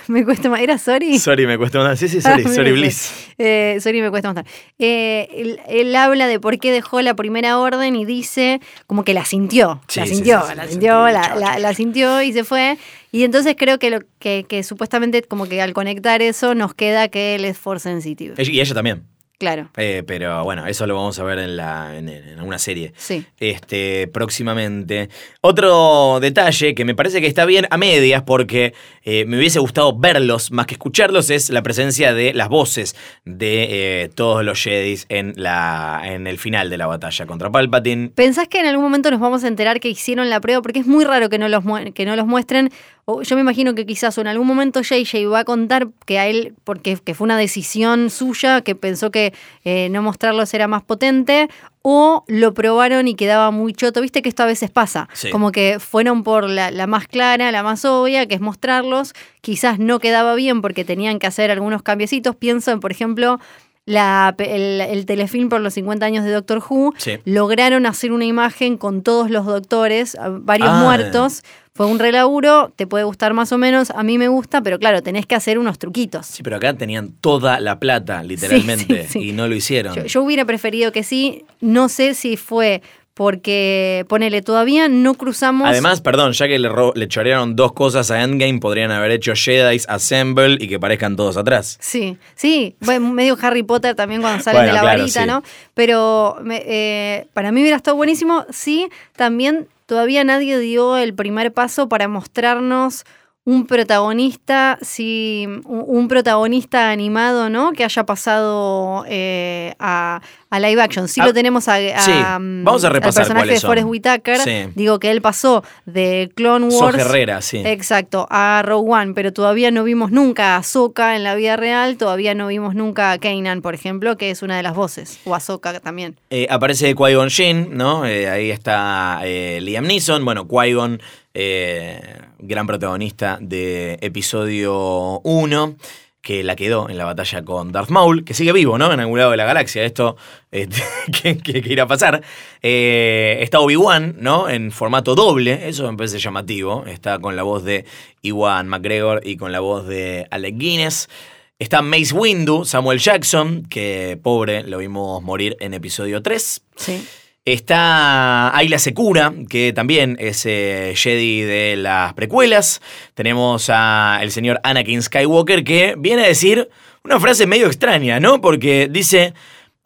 Me cuesta más. ¿Era sorry? Sorry, me cuesta una. Sí, sí, Ah, sorry, mira, sorry. Bliss. Eh, sorry, me cuesta bastante. Eh, él, él habla de por qué dejó la primera orden y dice como que la sintió. Sí, la sintió, sí, sí, la sintió, la sintió y se fue. Y entonces creo que, lo, que, que supuestamente como que al conectar eso nos queda que él es force sensitive. Y ella también. Claro. Eh, pero bueno, eso lo vamos a ver en, la, en, en una serie. Sí. Este, próximamente. Otro detalle que me parece que está bien a medias porque eh, me hubiese gustado verlos más que escucharlos es la presencia de las voces de eh, todos los Jedis en, la, en el final de la batalla contra Palpatine. ¿Pensás que en algún momento nos vamos a enterar que hicieron la prueba? Porque es muy raro que no los, que no los muestren. O yo me imagino que quizás en algún momento JJ va a contar que a él, porque que fue una decisión suya, que pensó que eh, no mostrarlos era más potente, o lo probaron y quedaba muy choto. Viste que esto a veces pasa. Sí. Como que fueron por la, la más clara, la más obvia, que es mostrarlos. Quizás no quedaba bien porque tenían que hacer algunos cambiecitos. Pienso en, por ejemplo, la, el, el telefilm por los 50 años de Doctor Who. Sí. Lograron hacer una imagen con todos los doctores, a- varios Ah. muertos. Fue un relaburo, te puede gustar más o menos, a mí me gusta, pero claro, tenés que hacer unos truquitos. Sí, pero acá tenían toda la plata, literalmente, sí, sí. y no lo hicieron. Yo, yo hubiera preferido que sí, no sé si fue porque, ponele, todavía no cruzamos... Además, perdón, ya que le, le chorearon dos cosas a Endgame, podrían haber hecho Jedi's Assemble y que parezcan todos atrás. Sí, sí, bueno, medio Harry Potter también cuando salen Bueno, de la claro, varita, sí. ¿no? Pero me- eh, para mí hubiera estado buenísimo. Sí, también todavía nadie dio el primer paso para mostrarnos un protagonista, sí, un, protagonista animado, ¿no? Que haya pasado eh, a, a live action. Sí Ah, lo tenemos a, a- sí, vamos a al repasar personaje de Forrest. Whitaker. Sí. Digo que él pasó de Clone Wars. Herrera, sí. Exacto, a Rogue One, pero todavía no vimos nunca a Ahsoka en la vida real, todavía no vimos nunca a Kanan, por ejemplo, que es una de las voces, o Ahsoka también. Eh, aparece Qui-Gon Jinn, ¿no? Eh, ahí está eh, Liam Neeson. Bueno, Qui-Gon, gran protagonista de episodio 1, que la quedó en la batalla con Darth Maul, que sigue vivo, ¿no? En algún lado de la galaxia. Esto, ¿qué, qué- qué irá a pasar? Eh, está Obi-Wan, ¿no? En formato doble, eso me parece llamativo. Está con la voz de Iwan McGregor y con la voz de Alec Guinness. Está Mace Windu, Samuel Jackson, que pobre, lo vimos morir en episodio 3. Sí. Está Ayla Secura, que también es eh, Jedi de las precuelas. Tenemos a el señor Anakin Skywalker, que viene a decir una frase medio extraña, ¿no? Porque dice...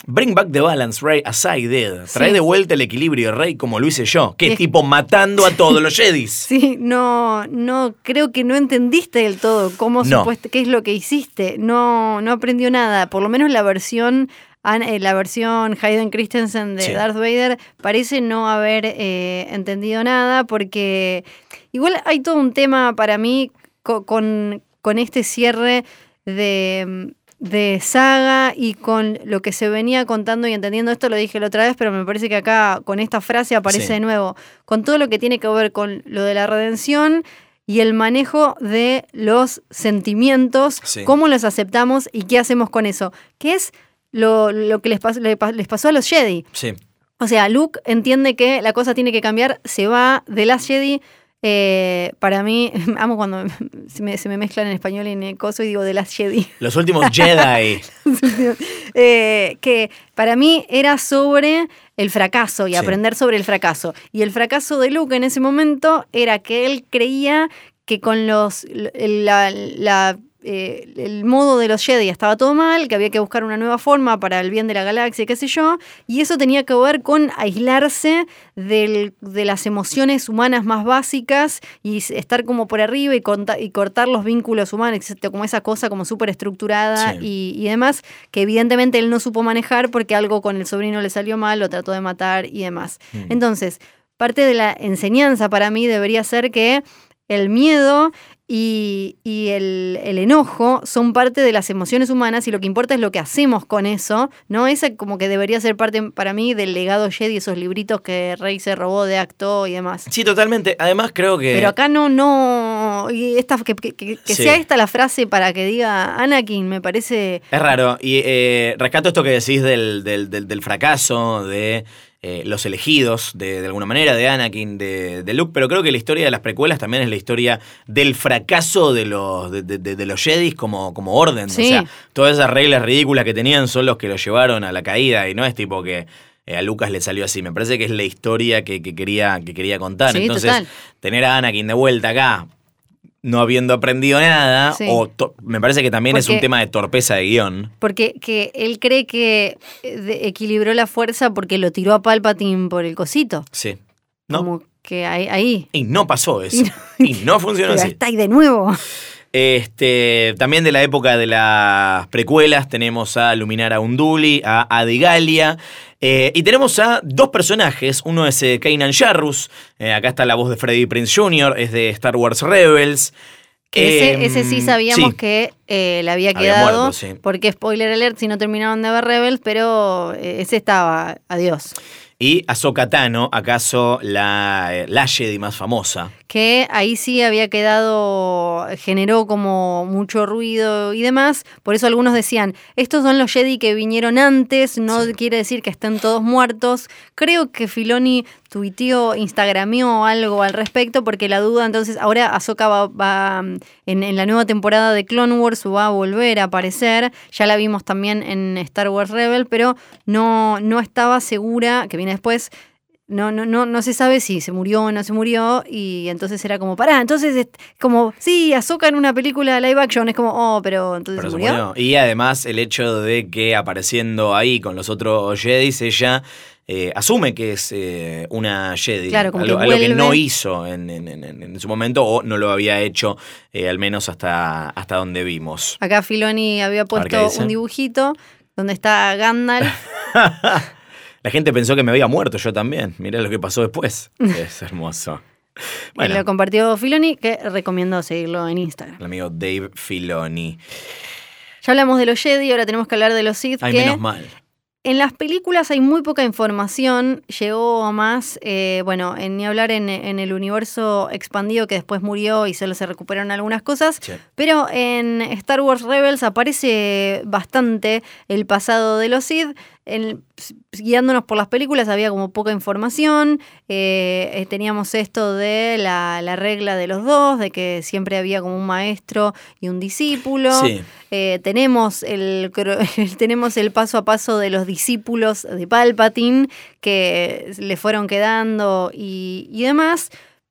Bring back the balance, Rey, as I did. Trae Sí. de vuelta el equilibrio, Rey, como lo hice yo. Que Es- tipo matando a todos los Jedis. Sí, no, no, creo que no entendiste del todo cómo No. qué es lo que hiciste. No, no aprendió nada. Por lo menos la versión, la versión Hayden Christensen de Sí. Darth Vader parece no haber eh, entendido nada, porque igual hay todo un tema para mí co- con, con este cierre de, de saga y con lo que se venía contando y entendiendo. Esto lo dije la otra vez, pero me parece que acá con esta frase aparece Sí. de nuevo. Con todo lo que tiene que ver con lo de la redención y el manejo de los sentimientos, Sí. cómo los aceptamos y qué hacemos con eso. Que es lo, lo que les, pas- le pa- les pasó a los Jedi. Sí. O sea, Luke entiende que la cosa tiene que cambiar, se va de Last Jedi. eh, para mí, amo cuando se me, se me mezclan en español y en el coso y digo de Last Jedi. Los últimos Jedi. Eh, que para mí era sobre el fracaso y Sí. aprender sobre el fracaso. Y el fracaso de Luke en ese momento era que él creía que con los la- la- eh, el modo de los Jedi estaba todo mal, que había que buscar una nueva forma para el bien de la galaxia, qué sé yo, y eso tenía que ver con aislarse del- de las emociones humanas más básicas y estar como por arriba y, conta- y cortar los vínculos humanos, como esa cosa como súper estructurada Sí. y, y demás, que evidentemente él no supo manejar porque algo con el sobrino le salió mal, lo trató de matar y demás. Mm. Entonces, parte de la enseñanza para mí debería ser que el miedo y, y el, el enojo son parte de las emociones humanas y lo que importa es lo que hacemos con eso, ¿no? Esa como que debería ser parte para mí del legado Jedi, esos libritos que Rey se robó de acto y demás. Sí, totalmente. Además, creo que. Pero acá no, no, y esta, que, que- que- que Sí. sea esta la frase para que diga Anakin, me parece... Es raro. Y eh, rescato esto que decís del, del- del- del fracaso, de eh, los elegidos, de, de alguna manera, de Anakin, de, de Luke, pero creo que la historia de las precuelas también es la historia del fracaso de los, de, de- los Jedis como, como orden. Sí. O sea, todas esas reglas ridículas que tenían son los que los llevaron a la caída y no es tipo que... eh, a Lucas le salió así. Me parece que es la historia que, que quería, que quería contar. Sí, Entonces, total. tener a Anakin de vuelta acá, no habiendo aprendido nada, Sí. o me parece que también es un tema de torpeza de guion. Porque que él cree que eh, equilibró la fuerza porque lo tiró a Palpatine por el cosito. Sí. ¿No? Como que ahí. ahí. Y no pasó eso. Y no- Y no funcionó así. está ahí de nuevo. Este, también de la época de las precuelas tenemos a Luminara Unduli, a Adigalia, eh, y tenemos a dos personajes, uno es eh, Kanan Jarrus, eh, acá está la voz de Freddie Prince Jr., es de Star Wars Rebels. Que ese, ese sí sabíamos sí, que eh, le había Había quedado. muerto, sí. Porque, spoiler alert, si no terminaron de ver Rebels, pero ese estaba. Adiós. Y Ahsoka Tano, acaso la, la Jedi más famosa. Que ahí sí había quedado, generó como mucho ruido y demás. Por eso algunos decían, estos son los Jedi que vinieron antes, no Sí. quiere decir que estén todos muertos. Creo que Filoni tuiteó, instagramió algo al respecto, porque la duda, entonces, ahora Ahsoka va, va, en, en la nueva temporada de Clone Wars va a volver a aparecer. Ya la vimos también en Star Wars Rebel, pero no, no estaba segura, que viene después, no, no, no, no se sabe si se murió o no se murió. Y entonces era como, pará, entonces es como, sí, Ahsoka en una película live action. Es como, oh, pero entonces Pero se se murió. Y además el hecho de que apareciendo ahí con los otros Jedis, ella eh, asume que es eh, una Jedi. Claro, como algo, que algo que no hizo en, en- en- en su momento o no lo había hecho, eh, al menos hasta, hasta donde vimos. Acá Filoni había puesto un dibujito donde está Gandalf. La gente pensó que me había muerto yo también. Mirá lo que pasó después. es hermoso. Bueno, lo compartió Filoni, que recomiendo seguirlo en Instagram. el amigo Dave Filoni. Ya hablamos de los Jedi, ahora tenemos que hablar de los Sith. Ay, que menos mal. En las películas hay muy poca información, llegó más, eh, bueno, en, ni hablar en, en el universo expandido que después murió y solo se recuperaron algunas cosas, Sí. pero en Star Wars Rebels aparece bastante el pasado de los Sith. En- guiándonos por las películas había como poca información, eh, eh, teníamos esto de la, la regla de los dos, de que siempre había como un maestro y un discípulo. Sí. Eh, tenemos, el, tenemos el paso a paso de los discípulos de Palpatine que le fueron quedando y, y demás,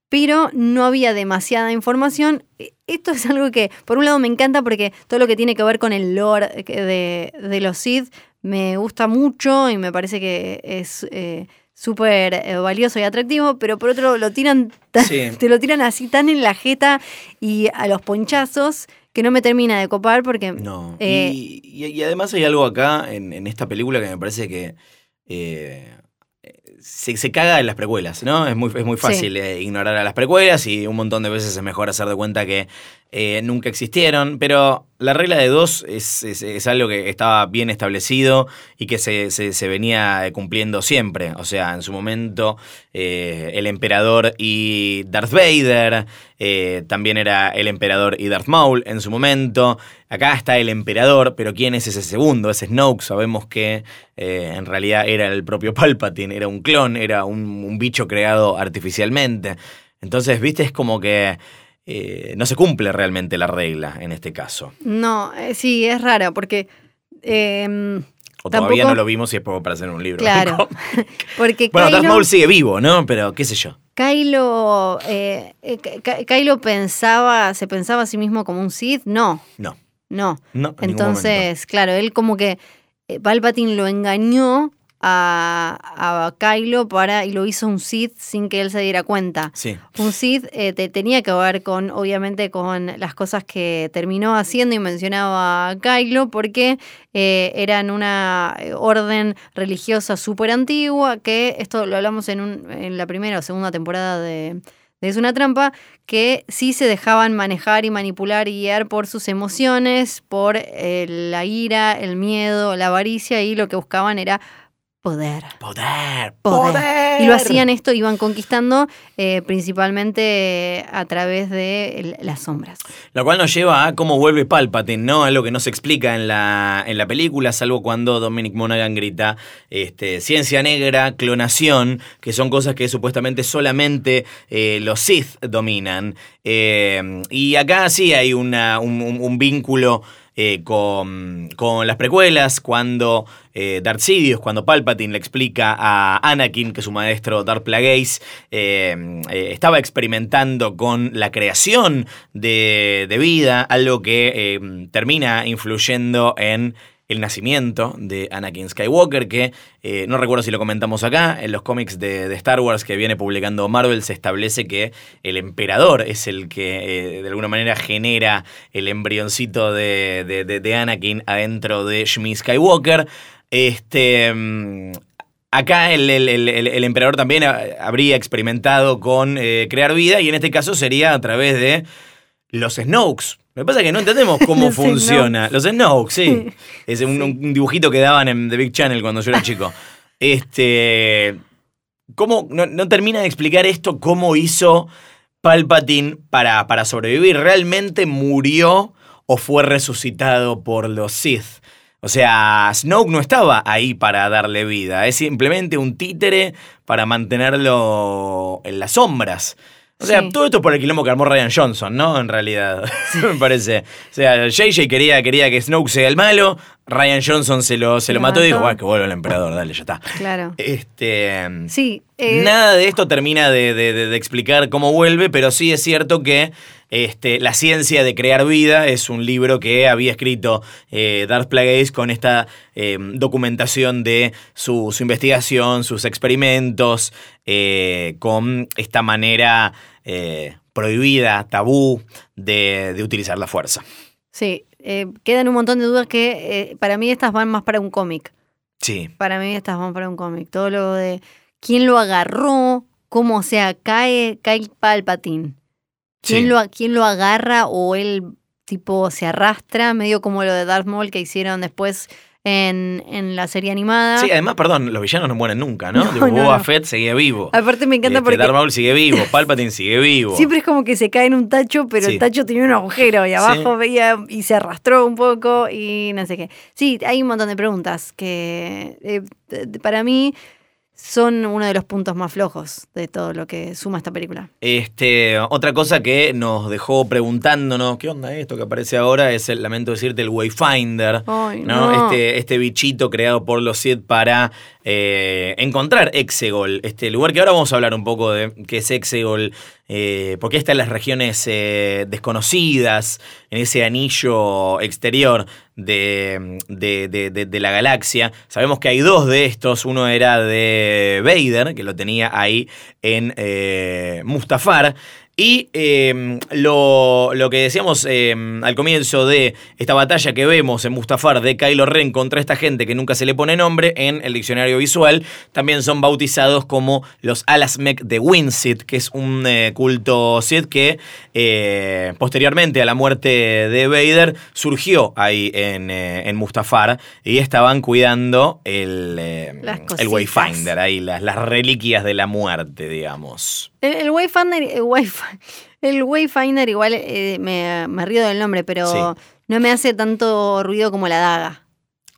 pero no había demasiada información. E- Esto es algo que, por un lado, me encanta porque todo lo que tiene que ver con el lore de, de los Sith me gusta mucho y me parece que es eh, súper eh, valioso y atractivo, pero por otro lo tiran tan- Sí. te lo tiran así tan en la jeta y a los ponchazos que no me termina de copar porque No. eh, y, y- y además hay algo acá en, en esta película que me parece que eh, se, se caga en las precuelas, ¿no? Es muy, es muy fácil ignorar a las precuelas y un montón de veces es mejor hacer de cuenta que eh, nunca existieron, pero la regla de dos es, es- algo que estaba bien establecido y que se, se- venía cumpliendo siempre. O sea, en su momento eh, el emperador y Darth Vader, eh, también era el emperador y Darth Maul en su momento. Acá está el emperador, pero ¿quién es ese segundo? Es Snoke. Sabemos que en realidad era el propio Palpatine, era un clon, era un, un bicho creado artificialmente. Entonces, viste, es como que eh, no se cumple realmente la regla en este caso. no, eh, sí, es rara porque... em, O todavía Tampoco- no lo vimos y es poco para hacer un libro. Claro. porque bueno, Darth Kylo- Maul sigue vivo, ¿no? Pero qué sé yo. Kylo, eh, eh, Ky- Kylo pensaba, se pensaba a sí mismo como un Sith, no, No, no. no. Entonces, claro, él como que eh, Palpatine lo engañó a, a Kylo para y lo hizo un Sith sin que él se diera cuenta. Sí. Un Sith eh, te- tenía que ver con, obviamente, con las cosas que terminó haciendo y mencionaba a Kylo, porque eh, eran una orden religiosa súper antigua, que esto lo hablamos en, un, en la primera o segunda temporada de, de Es una trampa, que sí se dejaban manejar y manipular y guiar por sus emociones, por eh, la ira, el miedo, la avaricia, y lo que buscaban era poder. Poder, Poder. poder. Y lo hacían esto, iban conquistando eh, principalmente eh, a través de las sombras. Lo cual nos lleva a cómo vuelve Palpatine, ¿no? Algo que no se explica en la, en la película, salvo cuando Dominic Monaghan grita este, ciencia negra, clonación, que son cosas que supuestamente solamente eh, los Sith dominan. Eh, y acá sí hay una, un, un- un vínculo eh, con, con las precuelas, cuando eh, Darth Sidious, cuando Palpatine le explica a Anakin que su maestro Darth Plagueis eh, eh, estaba experimentando con la creación de, de vida, algo que termina influyendo en el nacimiento de Anakin Skywalker, que eh, no recuerdo si lo comentamos acá, en los cómics de, Star Wars que viene publicando Marvel se establece que el emperador es el que eh, de alguna manera genera el embrioncito de, de- de- Anakin adentro de Shmi Skywalker. Este. mm, Acá el, el- el- emperador también ha- habría experimentado con eh, crear vida y en este caso sería a través de los Snokes. Me pasa que no entendemos cómo Los funciona. Los Snokes, sí. Es un, un dibujito que daban en The Big Channel cuando yo era chico. Este. ¿Cómo? No, no termina de explicar esto cómo hizo Palpatine para, para sobrevivir. ¿Realmente murió o fue resucitado por los Sith? O sea, Snoke no estaba ahí para darle vida, es simplemente un títere para mantenerlo en las sombras. O sea, Sí. todo esto por el quilombo que armó Ryan Johnson, ¿no? En realidad, me parece. O sea, JJ quería, quería que Snoke sea el malo, Ryan Johnson se lo, se lo Lo mató y dijo. "Ah, que vuelva el emperador, dale, ya está. Claro. Este. Sí. eh, Nada de esto termina de, de- de- de explicar cómo vuelve, pero sí es cierto que este, La ciencia de crear vida es un libro que había escrito eh, Darth Plagueis con esta eh, documentación de su, su investigación, sus experimentos, eh, con esta manera eh, prohibida, tabú, de, de utilizar la fuerza. Sí, eh, quedan un montón de dudas que eh, para mí estas van más para un cómic. Sí. Para mí estas van para un cómic. Todo lo de quién lo agarró, cómo, o sea, cae, cae Palpatine. ¿Quién, Sí. lo, ¿Quién lo agarra o él tipo se arrastra? Medio como lo de Darth Maul que hicieron después en, en la serie animada. Sí, además, perdón, los villanos no mueren nunca, ¿no? No, Digo, no, Boba no. Fett seguía vivo. Aparte me encanta Este, porque Darth Maul sigue vivo, Palpatine sigue vivo. siempre es como que se cae en un tacho, pero Sí. el tacho tenía un agujero y abajo Sí. veía y se arrastró un poco y no sé qué. Sí, hay un montón de preguntas que eh, para mí son uno de los puntos más flojos de todo lo que suma esta película. Este, otra cosa que nos dejó preguntándonos, ¿qué onda esto que aparece ahora? Es el, lamento decirte, el Wayfinder. Ay, ¿no? no. Este, este bichito creado por los Sith para eh, encontrar Exegol, este lugar que ahora vamos a hablar un poco de qué es Exegol, eh, porque está en las regiones eh, desconocidas, en ese anillo exterior de, de- de- de- la galaxia. Sabemos que hay dos de estos, uno era de Vader, que lo tenía ahí en eh, Mustafar. Y eh, lo, lo que decíamos eh, al comienzo de esta batalla que vemos en Mustafar de Kylo Ren contra esta gente que nunca se le pone nombre en el diccionario visual, también son bautizados como los Alasmec de Winsith, que es un eh, culto Sith que eh, posteriormente a la muerte de Vader surgió ahí en, eh, en Mustafar y estaban cuidando el, Las el. Wayfinder, ahí las, las reliquias de la muerte, digamos. El, el Wayfinder, el Wayf- el Wayfinder igual eh, me, me río del nombre, pero Sí. no me hace tanto ruido como la daga.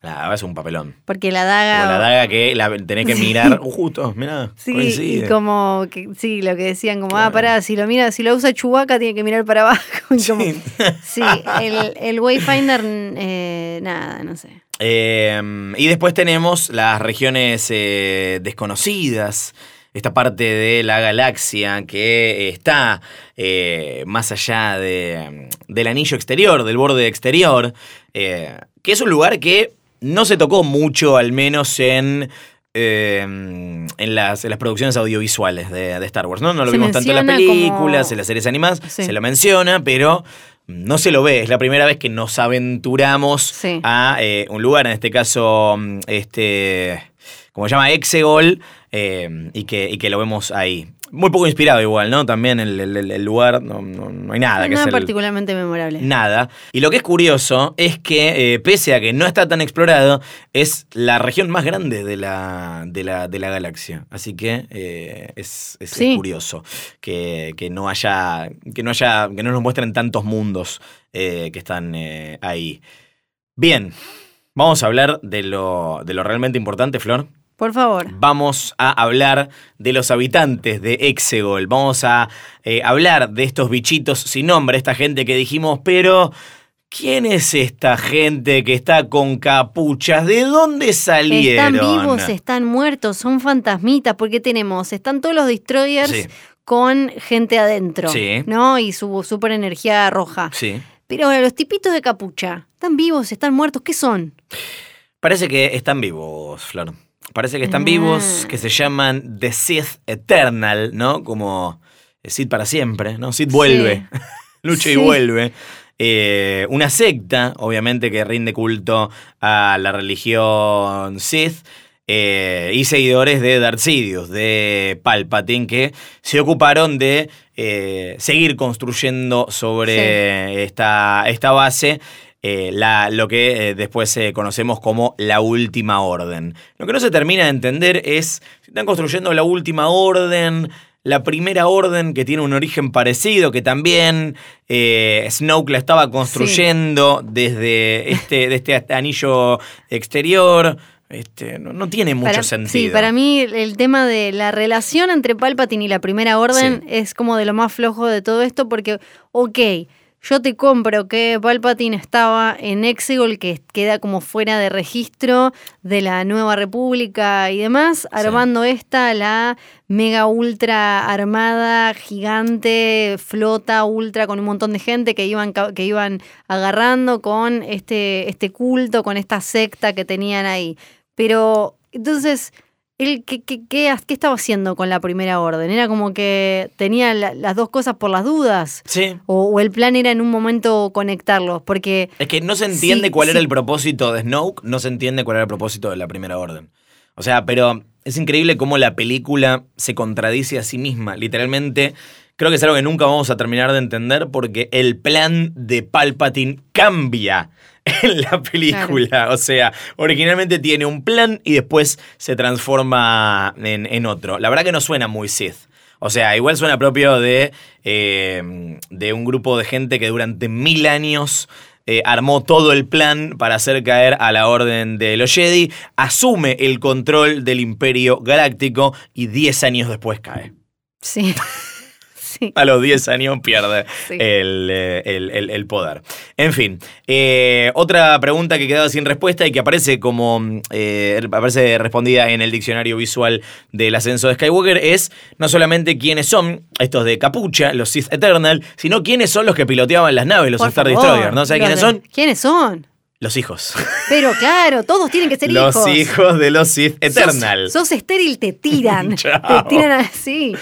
Nada, es un papelón. Porque la daga... Como la daga que la tenés que mirar. Justo, mirá. Sí, y coincide. como que sí, lo que decían, como, Claro. ah, pará, si lo mira, si lo usa Chubaca tiene que mirar para abajo. y como- Sí. sí, el, el Wayfinder, eh, nada, no sé. Eh, y después tenemos las regiones eh, desconocidas. Esta parte de la galaxia que está eh, más allá de, del anillo exterior, del borde exterior, eh, que es un lugar que no se tocó mucho, al menos en, eh, en, las, en las producciones audiovisuales de, de Star Wars. No, no lo Se vimos tanto en las como- películas, en las series animadas, Sí. se lo menciona, pero no se lo ve. Es la primera vez que nos aventuramos Sí. a eh, un lugar, en este caso, este, como se llama, Exegol, eh, y, que, y que lo vemos ahí. Muy poco inspirado igual, ¿no? También el, el- el lugar, no, no- no hay nada que Nada el- particularmente memorable. Nada. Y lo que es curioso es que, eh, pese a que no está tan explorado, es la región más grande de la, de la, de la galaxia. Así que eh, es, es- curioso que, que no haya. que no haya. que no nos muestren tantos mundos que están ahí. Bien. Vamos a hablar de lo, de lo realmente importante, Flor. Por favor. Vamos a hablar de los habitantes de Exegol. Vamos a eh, hablar de estos bichitos sin nombre, esta gente que dijimos, pero ¿Quién es esta gente que está con capuchas? ¿De dónde salieron? Están vivos, están muertos, son fantasmitas, porque tenemos, están todos los destroyers Sí. con gente adentro, Sí. ¿no? Y su super energía roja. Sí. Pero ahora, los tipitos de capucha, ¿están vivos, están muertos? ¿Qué son? Parece que están vivos, Flor. Parece que están Ah. vivos, que se llaman The Sith Eternal, ¿no? Como Sith para siempre, ¿no? Sith vuelve, lucha y vuelve. Eh, una secta, obviamente, que rinde culto a la religión Sith. eh, y seguidores de Darth Sidious, de Palpatine, que se ocuparon de eh, seguir construyendo sobre esta, esta base eh, la- lo que eh, después eh, conocemos como la última orden. Lo que no se termina de entender es si están construyendo la última orden, la primera orden que tiene un origen parecido, que también Snoke la estaba construyendo desde este, de este anillo exterior. Este, no, no tiene mucho Para- sentido. Sí, para mí el- el tema de la relación entre Palpatine y la Primera Orden Sí. es como de lo más flojo de todo esto porque, ok, yo te compro que Palpatine estaba en Exegol, que queda como fuera de registro de la Nueva República y demás, armando esta, la mega ultra armada, gigante, flota ultra con un montón de gente que iban, que iban agarrando con este, este culto, con esta secta que tenían ahí. Pero entonces, él, ¿qué, qué, qué, qué estaba haciendo con la primera orden? Era como que tenía la- las dos cosas por las dudas. Sí. O, o el plan era en un momento conectarlos, porque Es que no se entiende Sí, cuál era sí. el propósito de Snoke, no se entiende cuál era el propósito de la Primera Orden. O sea, pero es increíble cómo la película se contradice a sí misma. Literalmente, creo que es algo que nunca vamos a terminar de entender porque el plan de Palpatine cambia en la película. O sea, originalmente tiene un plan y después se transforma en, en otro. La verdad que no suena muy Sith. O sea, igual suena propio de, eh, de un grupo de gente que durante mil años eh, armó todo el plan para hacer caer a la orden de los Jedi, asume el control del Imperio Galáctico y 10 años después cae. sí. sí. A los 10 años pierde Sí. el, eh, el- el- el poder. En fin, eh, otra pregunta que quedaba sin respuesta y que aparece como eh, aparece respondida en el diccionario visual del ascenso de Skywalker es no solamente quiénes son estos de capucha, los Sith Eternal, sino quiénes son los que piloteaban las naves, los Por Star favor, Destroyers. ¿No sabes quiénes son? ¿Quiénes son? Los hijos. Pero claro, todos tienen que ser los hijos. hijos de los Sith Eternal. Sos, estéril, te tiran. Te tiran así.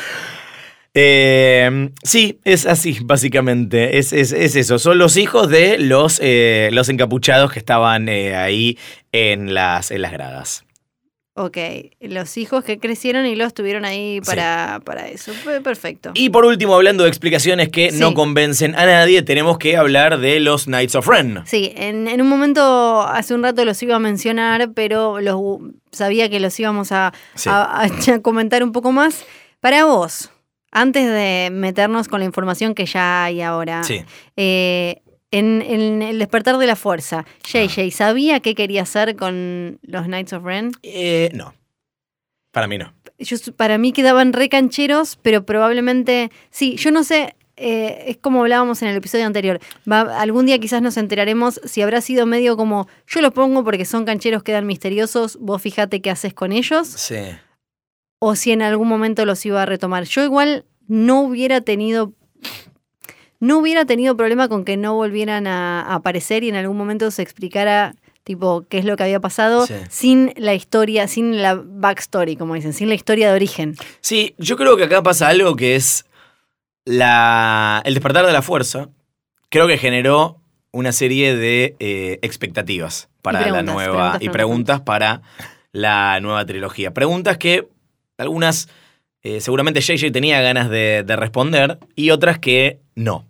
Eh, sí, es así, básicamente. Es, es- es eso. Son los hijos de los, eh, los encapuchados que estaban eh, ahí en las, en las gradas. Ok, los hijos que crecieron y los tuvieron ahí para, para eso. Perfecto. Y por último, hablando de explicaciones que Sí. no convencen a nadie, tenemos que hablar de los Knights of Ren. Sí, en, en un momento, hace un rato los iba a mencionar, pero los, sabía que los íbamos a, Sí. a- a comentar un poco más. Para vos, antes de meternos con la información que ya hay ahora, Sí. eh, en, en el despertar de la fuerza, JJ, ¿sabía qué quería hacer con los Knights of Ren? Eh, no. Para mí no. Yo, para mí quedaban re cancheros, pero probablemente, sí, yo no sé, eh, es como hablábamos en el episodio anterior, Va- algún día quizás nos enteraremos si habrá sido medio como, yo los pongo porque son cancheros, quedan misteriosos, vos fíjate qué haces con ellos, Sí. O si en algún momento los iba a retomar. Yo igual no hubiera tenido... No hubiera tenido problema con que no volvieran a, a aparecer y en algún momento se explicara tipo qué es lo que había pasado Sí. sin la historia, sin la backstory, como dicen, sin la historia de origen. Sí, yo creo que acá pasa algo que es la, el despertar de la fuerza. Creo que generó una serie de eh, expectativas para la nueva preguntas, y preguntas para la nueva trilogía. Preguntas que algunas eh, seguramente JJ tenía ganas de, de responder y otras que no.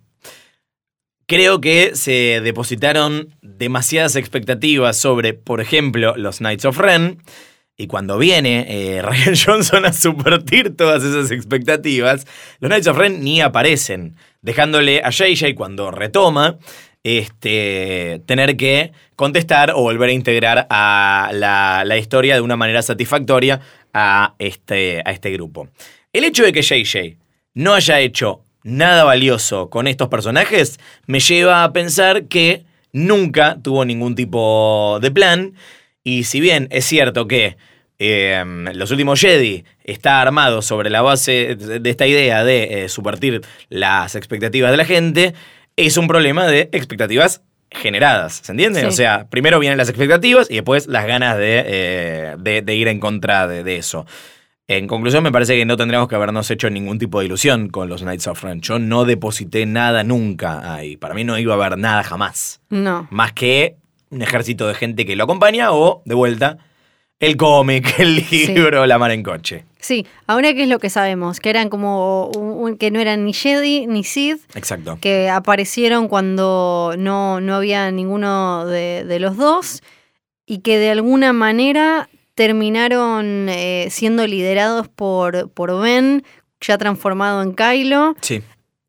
Creo que se depositaron demasiadas expectativas sobre, por ejemplo, los Knights of Ren. Y cuando viene eh, Ryan Johnson a subvertir todas esas expectativas, los Knights of Ren ni aparecen, dejándole a JJ cuando retoma este, tener que contestar o volver a integrar a la, la historia de una manera satisfactoria a este, a este grupo. El hecho de que JJ no haya hecho nada valioso con estos personajes me lleva a pensar que nunca tuvo ningún tipo de plan. Y si bien es cierto que eh, los últimos Jedi está armado sobre la base de esta idea de eh, subvertir las expectativas de la gente, es un problema de expectativas generadas, ¿se entiende? Sí. O sea, primero vienen las expectativas y después las ganas de, eh, de- de ir en contra de, de eso. En conclusión, me parece que no tendríamos que habernos hecho ningún tipo de ilusión con los Knights of Ren. Yo no deposité nada nunca ahí. Para mí no iba a haber nada jamás. No. Más que un ejército de gente que lo acompaña o, de vuelta, el cómic, el libro, la mar en coche. Sí, ahora qué es lo que sabemos, que eran como un- que no eran ni Jedi ni Sith, Exacto. que aparecieron cuando no, no había ninguno de, de los dos y que de alguna manera terminaron eh, siendo liderados por, por Ben, ya transformado en Kylo, Sí.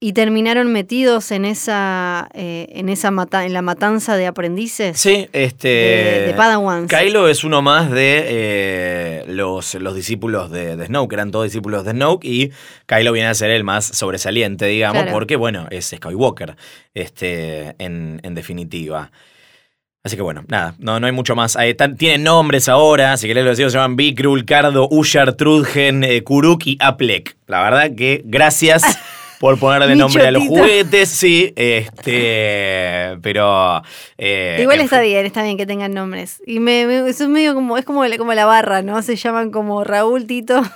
Y terminaron metidos en esa, eh, en esa mata- en la matanza de aprendices Sí, este. de, de Padawans. Kylo es uno más de eh, los, los discípulos de, de Snoke, eran todos discípulos de Snoke y Kylo viene a ser el más sobresaliente, digamos, Claro. porque, bueno, es Skywalker, este, en, en definitiva. Así que bueno, nada, no, no hay mucho más. Ahí están- tienen nombres ahora, si querés lo decimos, se llaman Bikrul, Cardo, Ushar, Trudgen, eh, Kuruk y Aplek. La verdad que gracias por ponerle nombre a los juguetes, sí, este, pero... eh, Igual está fin. bien, está bien que tengan nombres. Y me, me- eso es medio como, es como, la- como la barra, ¿no? Se llaman como Raúl, Tito.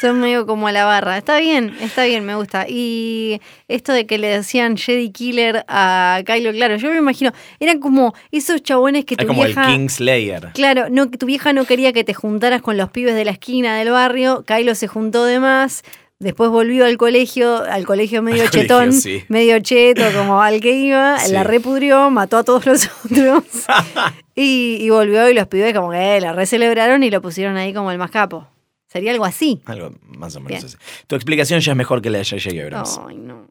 Son medio como la barra. Está bien, está bien, me gusta. Y esto de que le decían Jedi Killer a Kylo, claro, yo me imagino, eran como esos chabones que Es tu como vieja. el Kingslayer. Claro, no, que tu vieja no quería que te juntaras con los pibes de la esquina del barrio. Kylo se juntó de más. Después volvió al colegio, al colegio medio Al colegio, chetón, sí. medio cheto, como al que iba, Sí. la repudrió, mató a todos los otros y, y volvió y los pibes como que eh, la recelebraron y lo pusieron ahí como el más capo. Sería algo así. Algo más o menos Bien. así. Tu explicación ya es mejor que la de J.J. Abrams. Ay, no.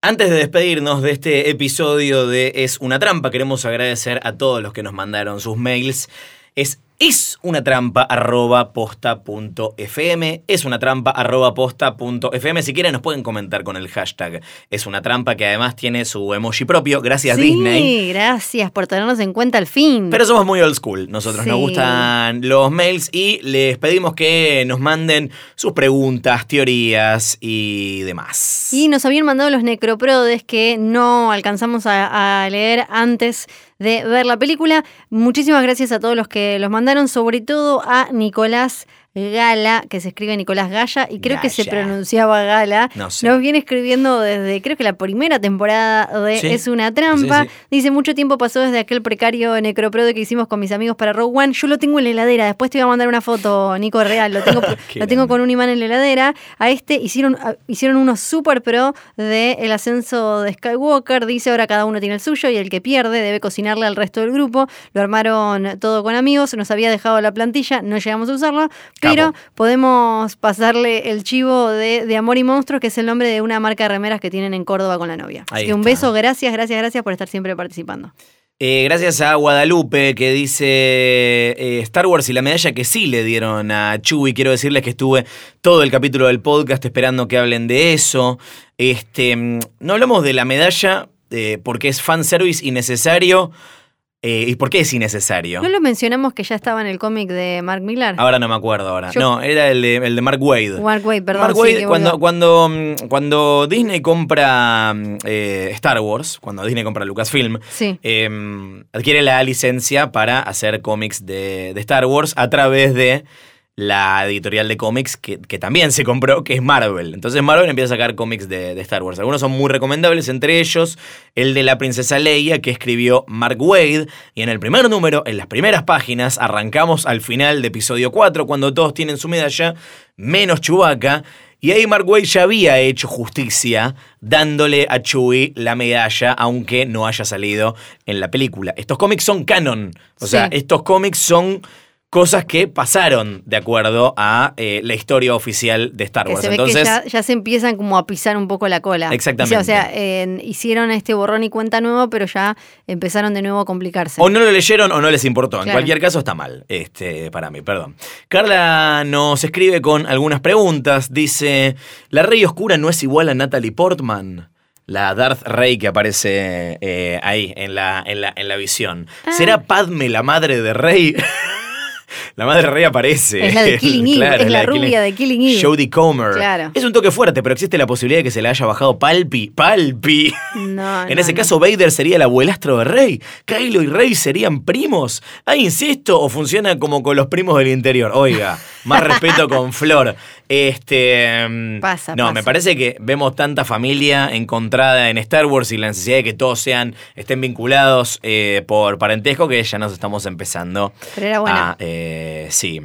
Antes de despedirnos de este episodio de Es una trampa, queremos agradecer a todos los que nos mandaron sus mails. Es es una trampa arroba posta punto fm. Es una trampa arroba posta punto fm. Si quieren nos pueden comentar con el hashtag Es una trampa que además tiene su emoji propio. Gracias sí, Disney. gracias por tenernos en cuenta al fin. Pero somos muy old school. Nosotros nos gustan los mails y les pedimos que nos manden sus preguntas, teorías y demás. Y nos habían mandado los necroprodes que no alcanzamos a, a leer antes de ver la película. Muchísimas gracias a todos los que los mandaron, sobre todo a Nicolás Gala, que se escribe Nicolás Gaya, y creo que se pronunciaba Gala. No sé. Nos viene escribiendo desde, creo que la primera temporada de Sí. Es una trampa. Sí, sí. Dice, mucho tiempo pasó desde aquel precario necroprode que hicimos con mis amigos para Rogue One. Yo lo tengo en la heladera, después te voy a mandar una foto, Nico Real. Lo tengo, lo tengo con un imán en la heladera. A este hicieron, a- hicieron uno super pro de el ascenso de Skywalker. Dice ahora cada uno tiene el suyo y el que pierde debe cocinarle al resto del grupo. Lo armaron todo con amigos. Nos había dejado la plantilla, no llegamos a usarla, pero Capo. podemos pasarle el chivo de, de Amor y Monstruos, que es el nombre de una marca de remeras que tienen en Córdoba con la novia. Así Ahí que un está. beso, gracias, gracias, gracias por estar siempre participando. Eh, gracias a Guadalupe que dice eh, Star Wars y la medalla que sí le dieron a Chewie. Quiero decirles que estuve todo el capítulo del podcast esperando que hablen de eso. Este, mm, no hablamos de la medalla eh, porque es fanservice innecesario. Eh, ¿Y por qué es innecesario? ¿No lo mencionamos que ya estaba en el cómic de Mark Millar? Ahora no me acuerdo ahora. Yo- No, era el de, el de Mark Wade. Mark Wade, perdón. Mark Wade, cuando, cuando, mm, cuando Disney compra mm, eh, Star Wars, cuando Disney compra Lucasfilm, Sí. eh, adquiere la licencia para hacer cómics de, de Star Wars a través de la editorial de cómics que, que también se compró, que es Marvel. Entonces Marvel empieza a sacar cómics de, de Star Wars. Algunos son muy recomendables, entre ellos el de la princesa Leia que escribió Mark Wade. Y en el primer número, en las primeras páginas, arrancamos al final de episodio 4, cuando todos tienen su medalla, menos Chewbacca. Y ahí Mark Wade ya había hecho justicia dándole a Chewie la medalla, aunque no haya salido en la película. Estos cómics son canon. O sea, estos cómics son cosas que pasaron de acuerdo a eh, la historia oficial de Star Que Wars. ve Entonces, que ya, ya se empiezan como a pisar un poco la cola. Exactamente. O sea, hicieron este borrón y cuenta nuevo, pero ya empezaron de nuevo a complicarse. O no lo leyeron o no les importó. En cualquier caso está mal. Este, para mí, perdón. Carla nos escribe con algunas preguntas. Dice: ¿La Rey Oscura no es igual a Natalie Portman? La Darth Rey que aparece eh, ahí en la, en, la, en la visión. Ah. ¿Será Padme la madre de Rey? la madre Rey aparece. Es la de Killing Eve, Claro, es la rubia de Killing Eve. Jodie Comer. Claro. Es un toque fuerte, pero existe la posibilidad de que se le haya bajado Palpi. ¡Palpi! No, en no, ese no. caso, Vader sería el abuelastro de Rey. Kylo y Rey serían primos. ¿Hay incesto o funciona como con los primos del interior? Oiga, más respeto con Flor. Este. mm, Pasa, No, pasa. me parece que vemos tanta familia encontrada en Star Wars y la necesidad de que todos sean, estén vinculados eh, por parentesco que ya nos estamos empezando Pero era buena. a. eh, sí.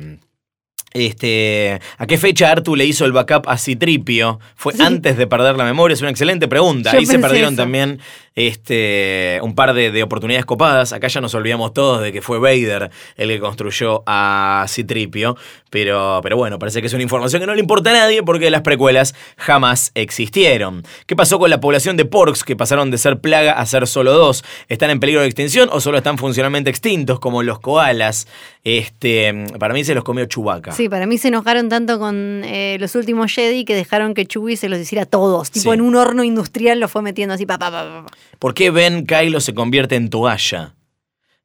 Este, ¿A qué fecha Artu le hizo el backup a Citripio? ¿Fue antes de perder la memoria? Es una excelente pregunta. Yo Ahí se perdieron eso. también este, un par de, de oportunidades copadas. Acá ya nos olvidamos todos de que fue Vader el que construyó a Citripio. Pero, pero bueno, parece que es una información que no le importa a nadie porque las precuelas jamás existieron. ¿Qué pasó con la población de porks que pasaron de ser plaga a ser solo dos? ¿Están en peligro de extinción o solo están funcionalmente extintos como los koalas? Este, para mí se los comió Chewbacca. Sí, para mí se enojaron tanto con eh, los últimos Jedi que dejaron que Chewie se los hiciera todos. Tipo Sí. en un horno industrial lo fue metiendo así, pa, pa, pa, pa, pa. ¿Por qué Ben Kylo se convierte en toalla?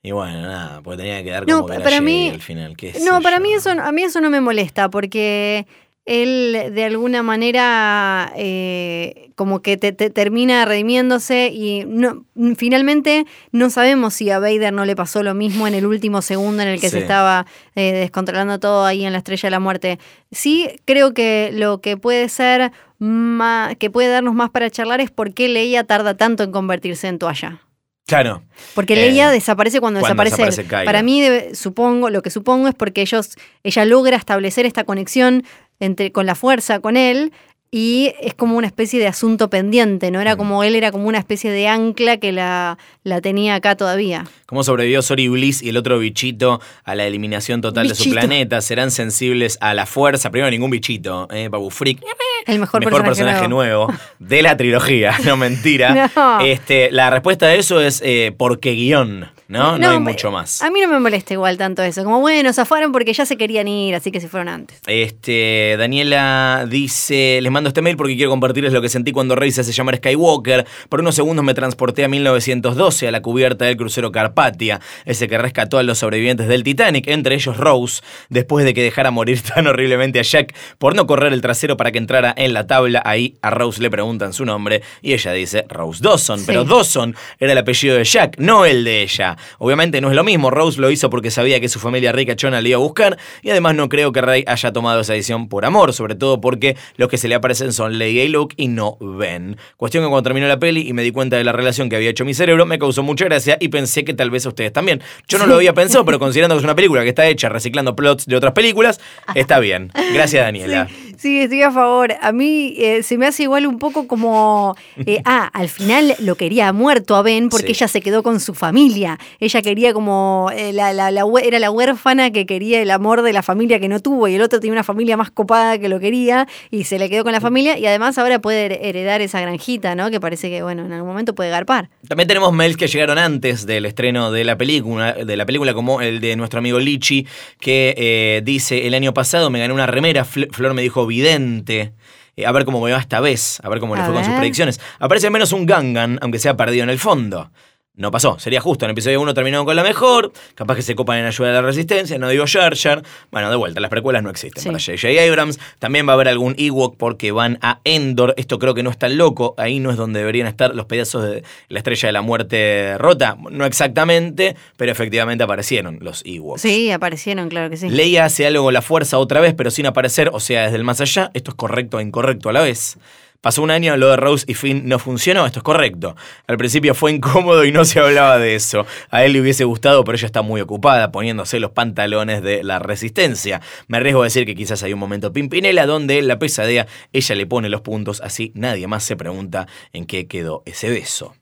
Y bueno, nada, porque tenía que quedar como No, para mí- al final. qué No, para yo. mí eso, a mí eso no me molesta porque él de alguna manera eh, como que te, te termina redimiéndose y no, finalmente no sabemos si a Vader no le pasó lo mismo en el último segundo en el que se estaba eh, descontrolando todo ahí en la Estrella de la Muerte. Sí, creo que lo que puede ser más, que puede darnos más para charlar es por qué Leia tarda tanto en convertirse en toalla. Claro. Porque Eh, Leia desaparece cuando, cuando desaparece. Para mí, debe- supongo, lo que supongo es porque ellos, ella logra establecer esta conexión entre, con la fuerza, con él, y es como una especie de asunto pendiente, ¿no? Era como él era como una especie de ancla que la, la tenía acá todavía. ¿Cómo sobrevivió Sori Bliss y el otro bichito a la eliminación total de su planeta? ¿Serán sensibles a la fuerza? Primero, ningún bichito, ¿eh? Babu Freak. El mejor, Mejor personaje, nuevo. de la trilogía, no mentira. No. Este, la respuesta a eso es eh, porque guion, ¿no? No, hay mucho más. A mí no me molesta igual tanto eso. Como, bueno, zafaron porque ya se querían ir, así que se fueron antes. Este, Daniela dice, les mando este mail porque quiero compartirles lo que sentí cuando Rey se hace llamar Skywalker. Por unos segundos me transporté a 1912 a la cubierta del crucero Carpatia, ese que rescató a los sobrevivientes del Titanic, entre ellos Rose, después de que dejara morir tan horriblemente a Jack por no correr el trasero para que entrara en la tabla. Ahí a Rose le preguntan su nombre y ella dice Rose Dawson, Sí. pero Dawson era el apellido de Jack, no el de ella. Obviamente no es lo mismo, Rose lo hizo porque sabía que su familia rica chona le iba a buscar y además no creo que Rey haya tomado esa decisión por amor, sobre todo porque los que se le aparecen son Leia y Luke y no Ben. Cuestión que cuando terminó la peli y me di cuenta de la relación que había hecho mi cerebro, me causó mucha gracia y pensé que tal vez a ustedes también. Yo no lo había pensado, pero considerando que es una película que está hecha reciclando plots de otras películas, está bien. Gracias Daniela. Estoy a favor. A mí eh, se me hace igual un poco como, eh, ah, al final lo quería muerto a Ben porque Sí. ella se quedó con su familia. Ella quería como, eh, la, la- la hue- era la huérfana que quería el amor de la familia que no tuvo y el otro tenía una familia más copada que lo quería y se le quedó con la familia y además ahora puede heredar esa granjita, ¿no? Que parece que, bueno, en algún momento puede garpar. También tenemos mails que llegaron antes del estreno de la película, de la película como el de nuestro amigo Lichi, que dice, el año pasado me gané una remera, Fl- Flor me dijo vidente. Eh, a ver cómo me va esta vez, a ver cómo le A fue con sus predicciones. Aparece al menos un Gangan, aunque sea perdido en el fondo. No pasó, sería justo. En el episodio 1 terminaron con la mejor, capaz que se copan en ayuda de la resistencia, no digo Jar Jar. Bueno, de vuelta, las precuelas no existen Sí. para J.J. Abrams. También va a haber algún Ewok porque van a Endor. Esto creo que no es tan loco. Ahí no es donde deberían estar los pedazos de la estrella de la muerte rota. No exactamente, pero efectivamente aparecieron los Ewoks. Sí, aparecieron, claro que sí. Leia hace algo con la fuerza otra vez, pero sin aparecer, o sea, desde el más allá. Esto es correcto e incorrecto a la vez. Pasó un año, lo de Rose y Finn no funcionó, esto es correcto. Al principio fue incómodo y no se hablaba de eso. A él le hubiese gustado, pero ella está muy ocupada poniéndose los pantalones de la resistencia. Me arriesgo a decir que quizás hay un momento Pimpinela donde la pesadea, ella le pone los puntos, así nadie más se pregunta en qué quedó ese beso.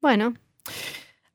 Bueno,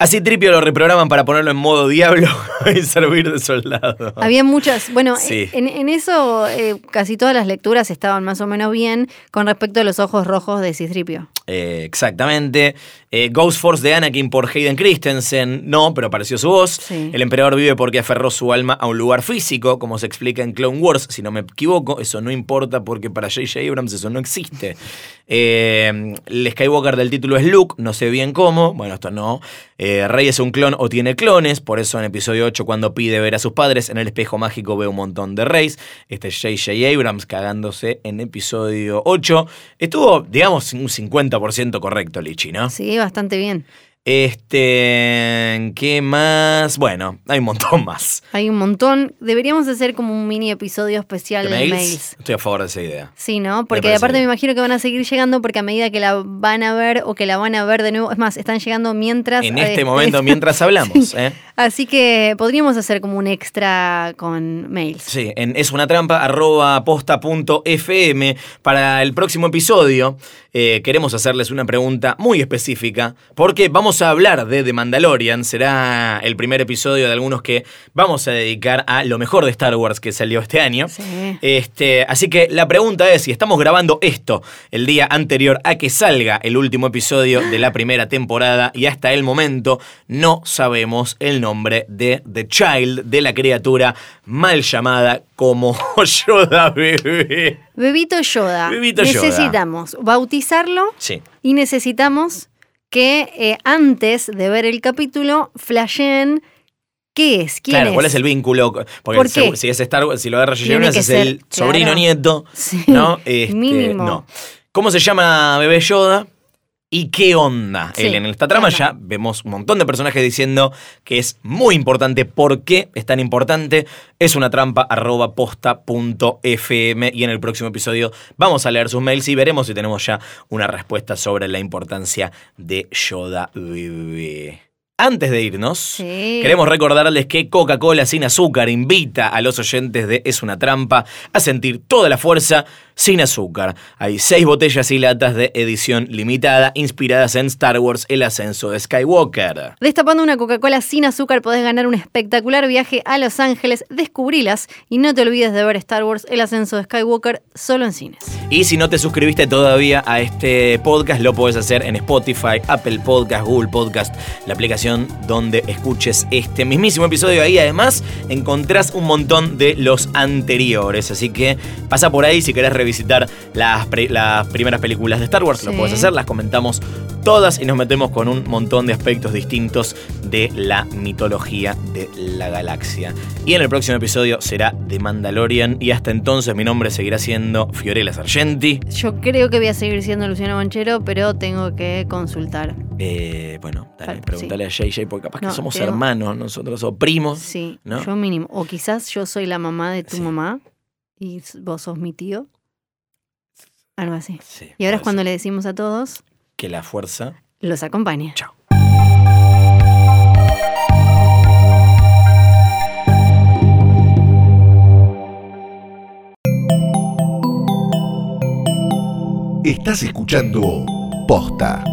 Así Tripio lo reprograman para ponerlo en modo diablo y servir de soldado. Había muchas, bueno, Sí. en, en eso eh, casi todas las lecturas estaban más o menos bien con respecto a los ojos rojos de Citripio. Eh, exactamente. Eh, Ghost Force de Anakin por Hayden Christensen. No, pero apareció su voz. Sí. El emperador vive porque aferró su alma a un lugar físico, como se explica en Clone Wars. Si no me equivoco, eso no importa porque para J.J. Abrams eso no existe. Eh, el Skywalker del título es Luke, no sé bien cómo. Bueno, esto no. Rey es un clon o tiene clones, por eso en episodio 8, cuando pide ver a sus padres, en el espejo mágico ve un montón de Reyes. Este es J.J. Abrams cagándose en episodio 8. Estuvo, digamos, un 50% correcto, Lichi, ¿no? Sí, bastante bien. Este, ¿qué más? Bueno, hay un montón más. Hay un montón. Deberíamos hacer como un mini episodio especial ¿De mails? mails. Estoy a favor de esa idea. Sí, ¿no? Porque parece aparte me imagino que van a seguir llegando porque a medida que la van a ver o que la van a ver de nuevo, es más, están llegando mientras... En eh, este momento, mientras hablamos, ¿eh? Así que podríamos hacer como un extra con mails. Sí, en es una trampa arroba posta.fm. Para el próximo episodio eh, queremos hacerles una pregunta muy específica porque vamos a hablar de The Mandalorian. Será el primer episodio de algunos que vamos a dedicar a lo mejor de Star Wars que salió este año. Sí. Este, así que la pregunta es si estamos grabando esto el día anterior a que salga el último episodio de la primera temporada y hasta el momento no sabemos el nombre de The Child, de la criatura mal llamada como Yoda Bebé. Bebito Yoda. Bebito Yoda. necesitamos bautizarlo Sí. y necesitamos que eh, antes de ver el capítulo flashen qué es, quién Claro, es. ¿cuál es el vínculo? Porque ¿Por qué? si es Star Wars, si lo que es ser, el sobrino claro. nieto. Sí, ¿No? Este, mínimo. no. ¿Cómo se llama Bebé Yoda? ¿Y qué onda? Sí, en esta trama ¿qué ya vemos un montón de personajes diciendo que es muy importante. ¿Por qué es tan importante? Es una trampa arroba posta.fm y en el próximo episodio vamos a leer sus mails y veremos si tenemos ya una respuesta sobre la importancia de Yoda Bebé. Antes de irnos, Sí. queremos recordarles que Coca-Cola sin azúcar invita a los oyentes de Es una trampa a sentir toda la fuerza sin azúcar. Hay seis botellas y latas de edición limitada inspiradas en Star Wars El ascenso de Skywalker. Destapando una Coca-Cola sin azúcar podés ganar un espectacular viaje a Los Ángeles. Descubrilas y no te olvides de ver Star Wars El ascenso de Skywalker solo en cines. Y si no te suscribiste todavía a este podcast, lo puedes hacer en Spotify, Apple Podcast, Google Podcast, la aplicación donde escuches este mismísimo episodio. Ahí además encontrás un montón de los anteriores. Así que pasa por ahí si querés revisitar las, pre- las primeras películas de Star Wars, lo Sí. puedes hacer, las comentamos todas y nos metemos con un montón de aspectos distintos de la mitología de la galaxia. Y en el próximo episodio será The Mandalorian y hasta entonces mi nombre seguirá siendo Fiorella Sargenti. Yo creo que voy a seguir siendo Luciano Banchero, pero tengo que consultar. Eh, bueno, dale, Vale, pregúntale a JJ porque capaz No, que somos hermanos nosotros o primos. Sí, ¿no? yo mínimo. O quizás yo soy la mamá de tu Sí. mamá y vos sos mi tío. Algo así. Sí, Y ahora es cuando ser. le decimos a todos, Que la fuerza. los acompañe. Chao. Estás escuchando Posta.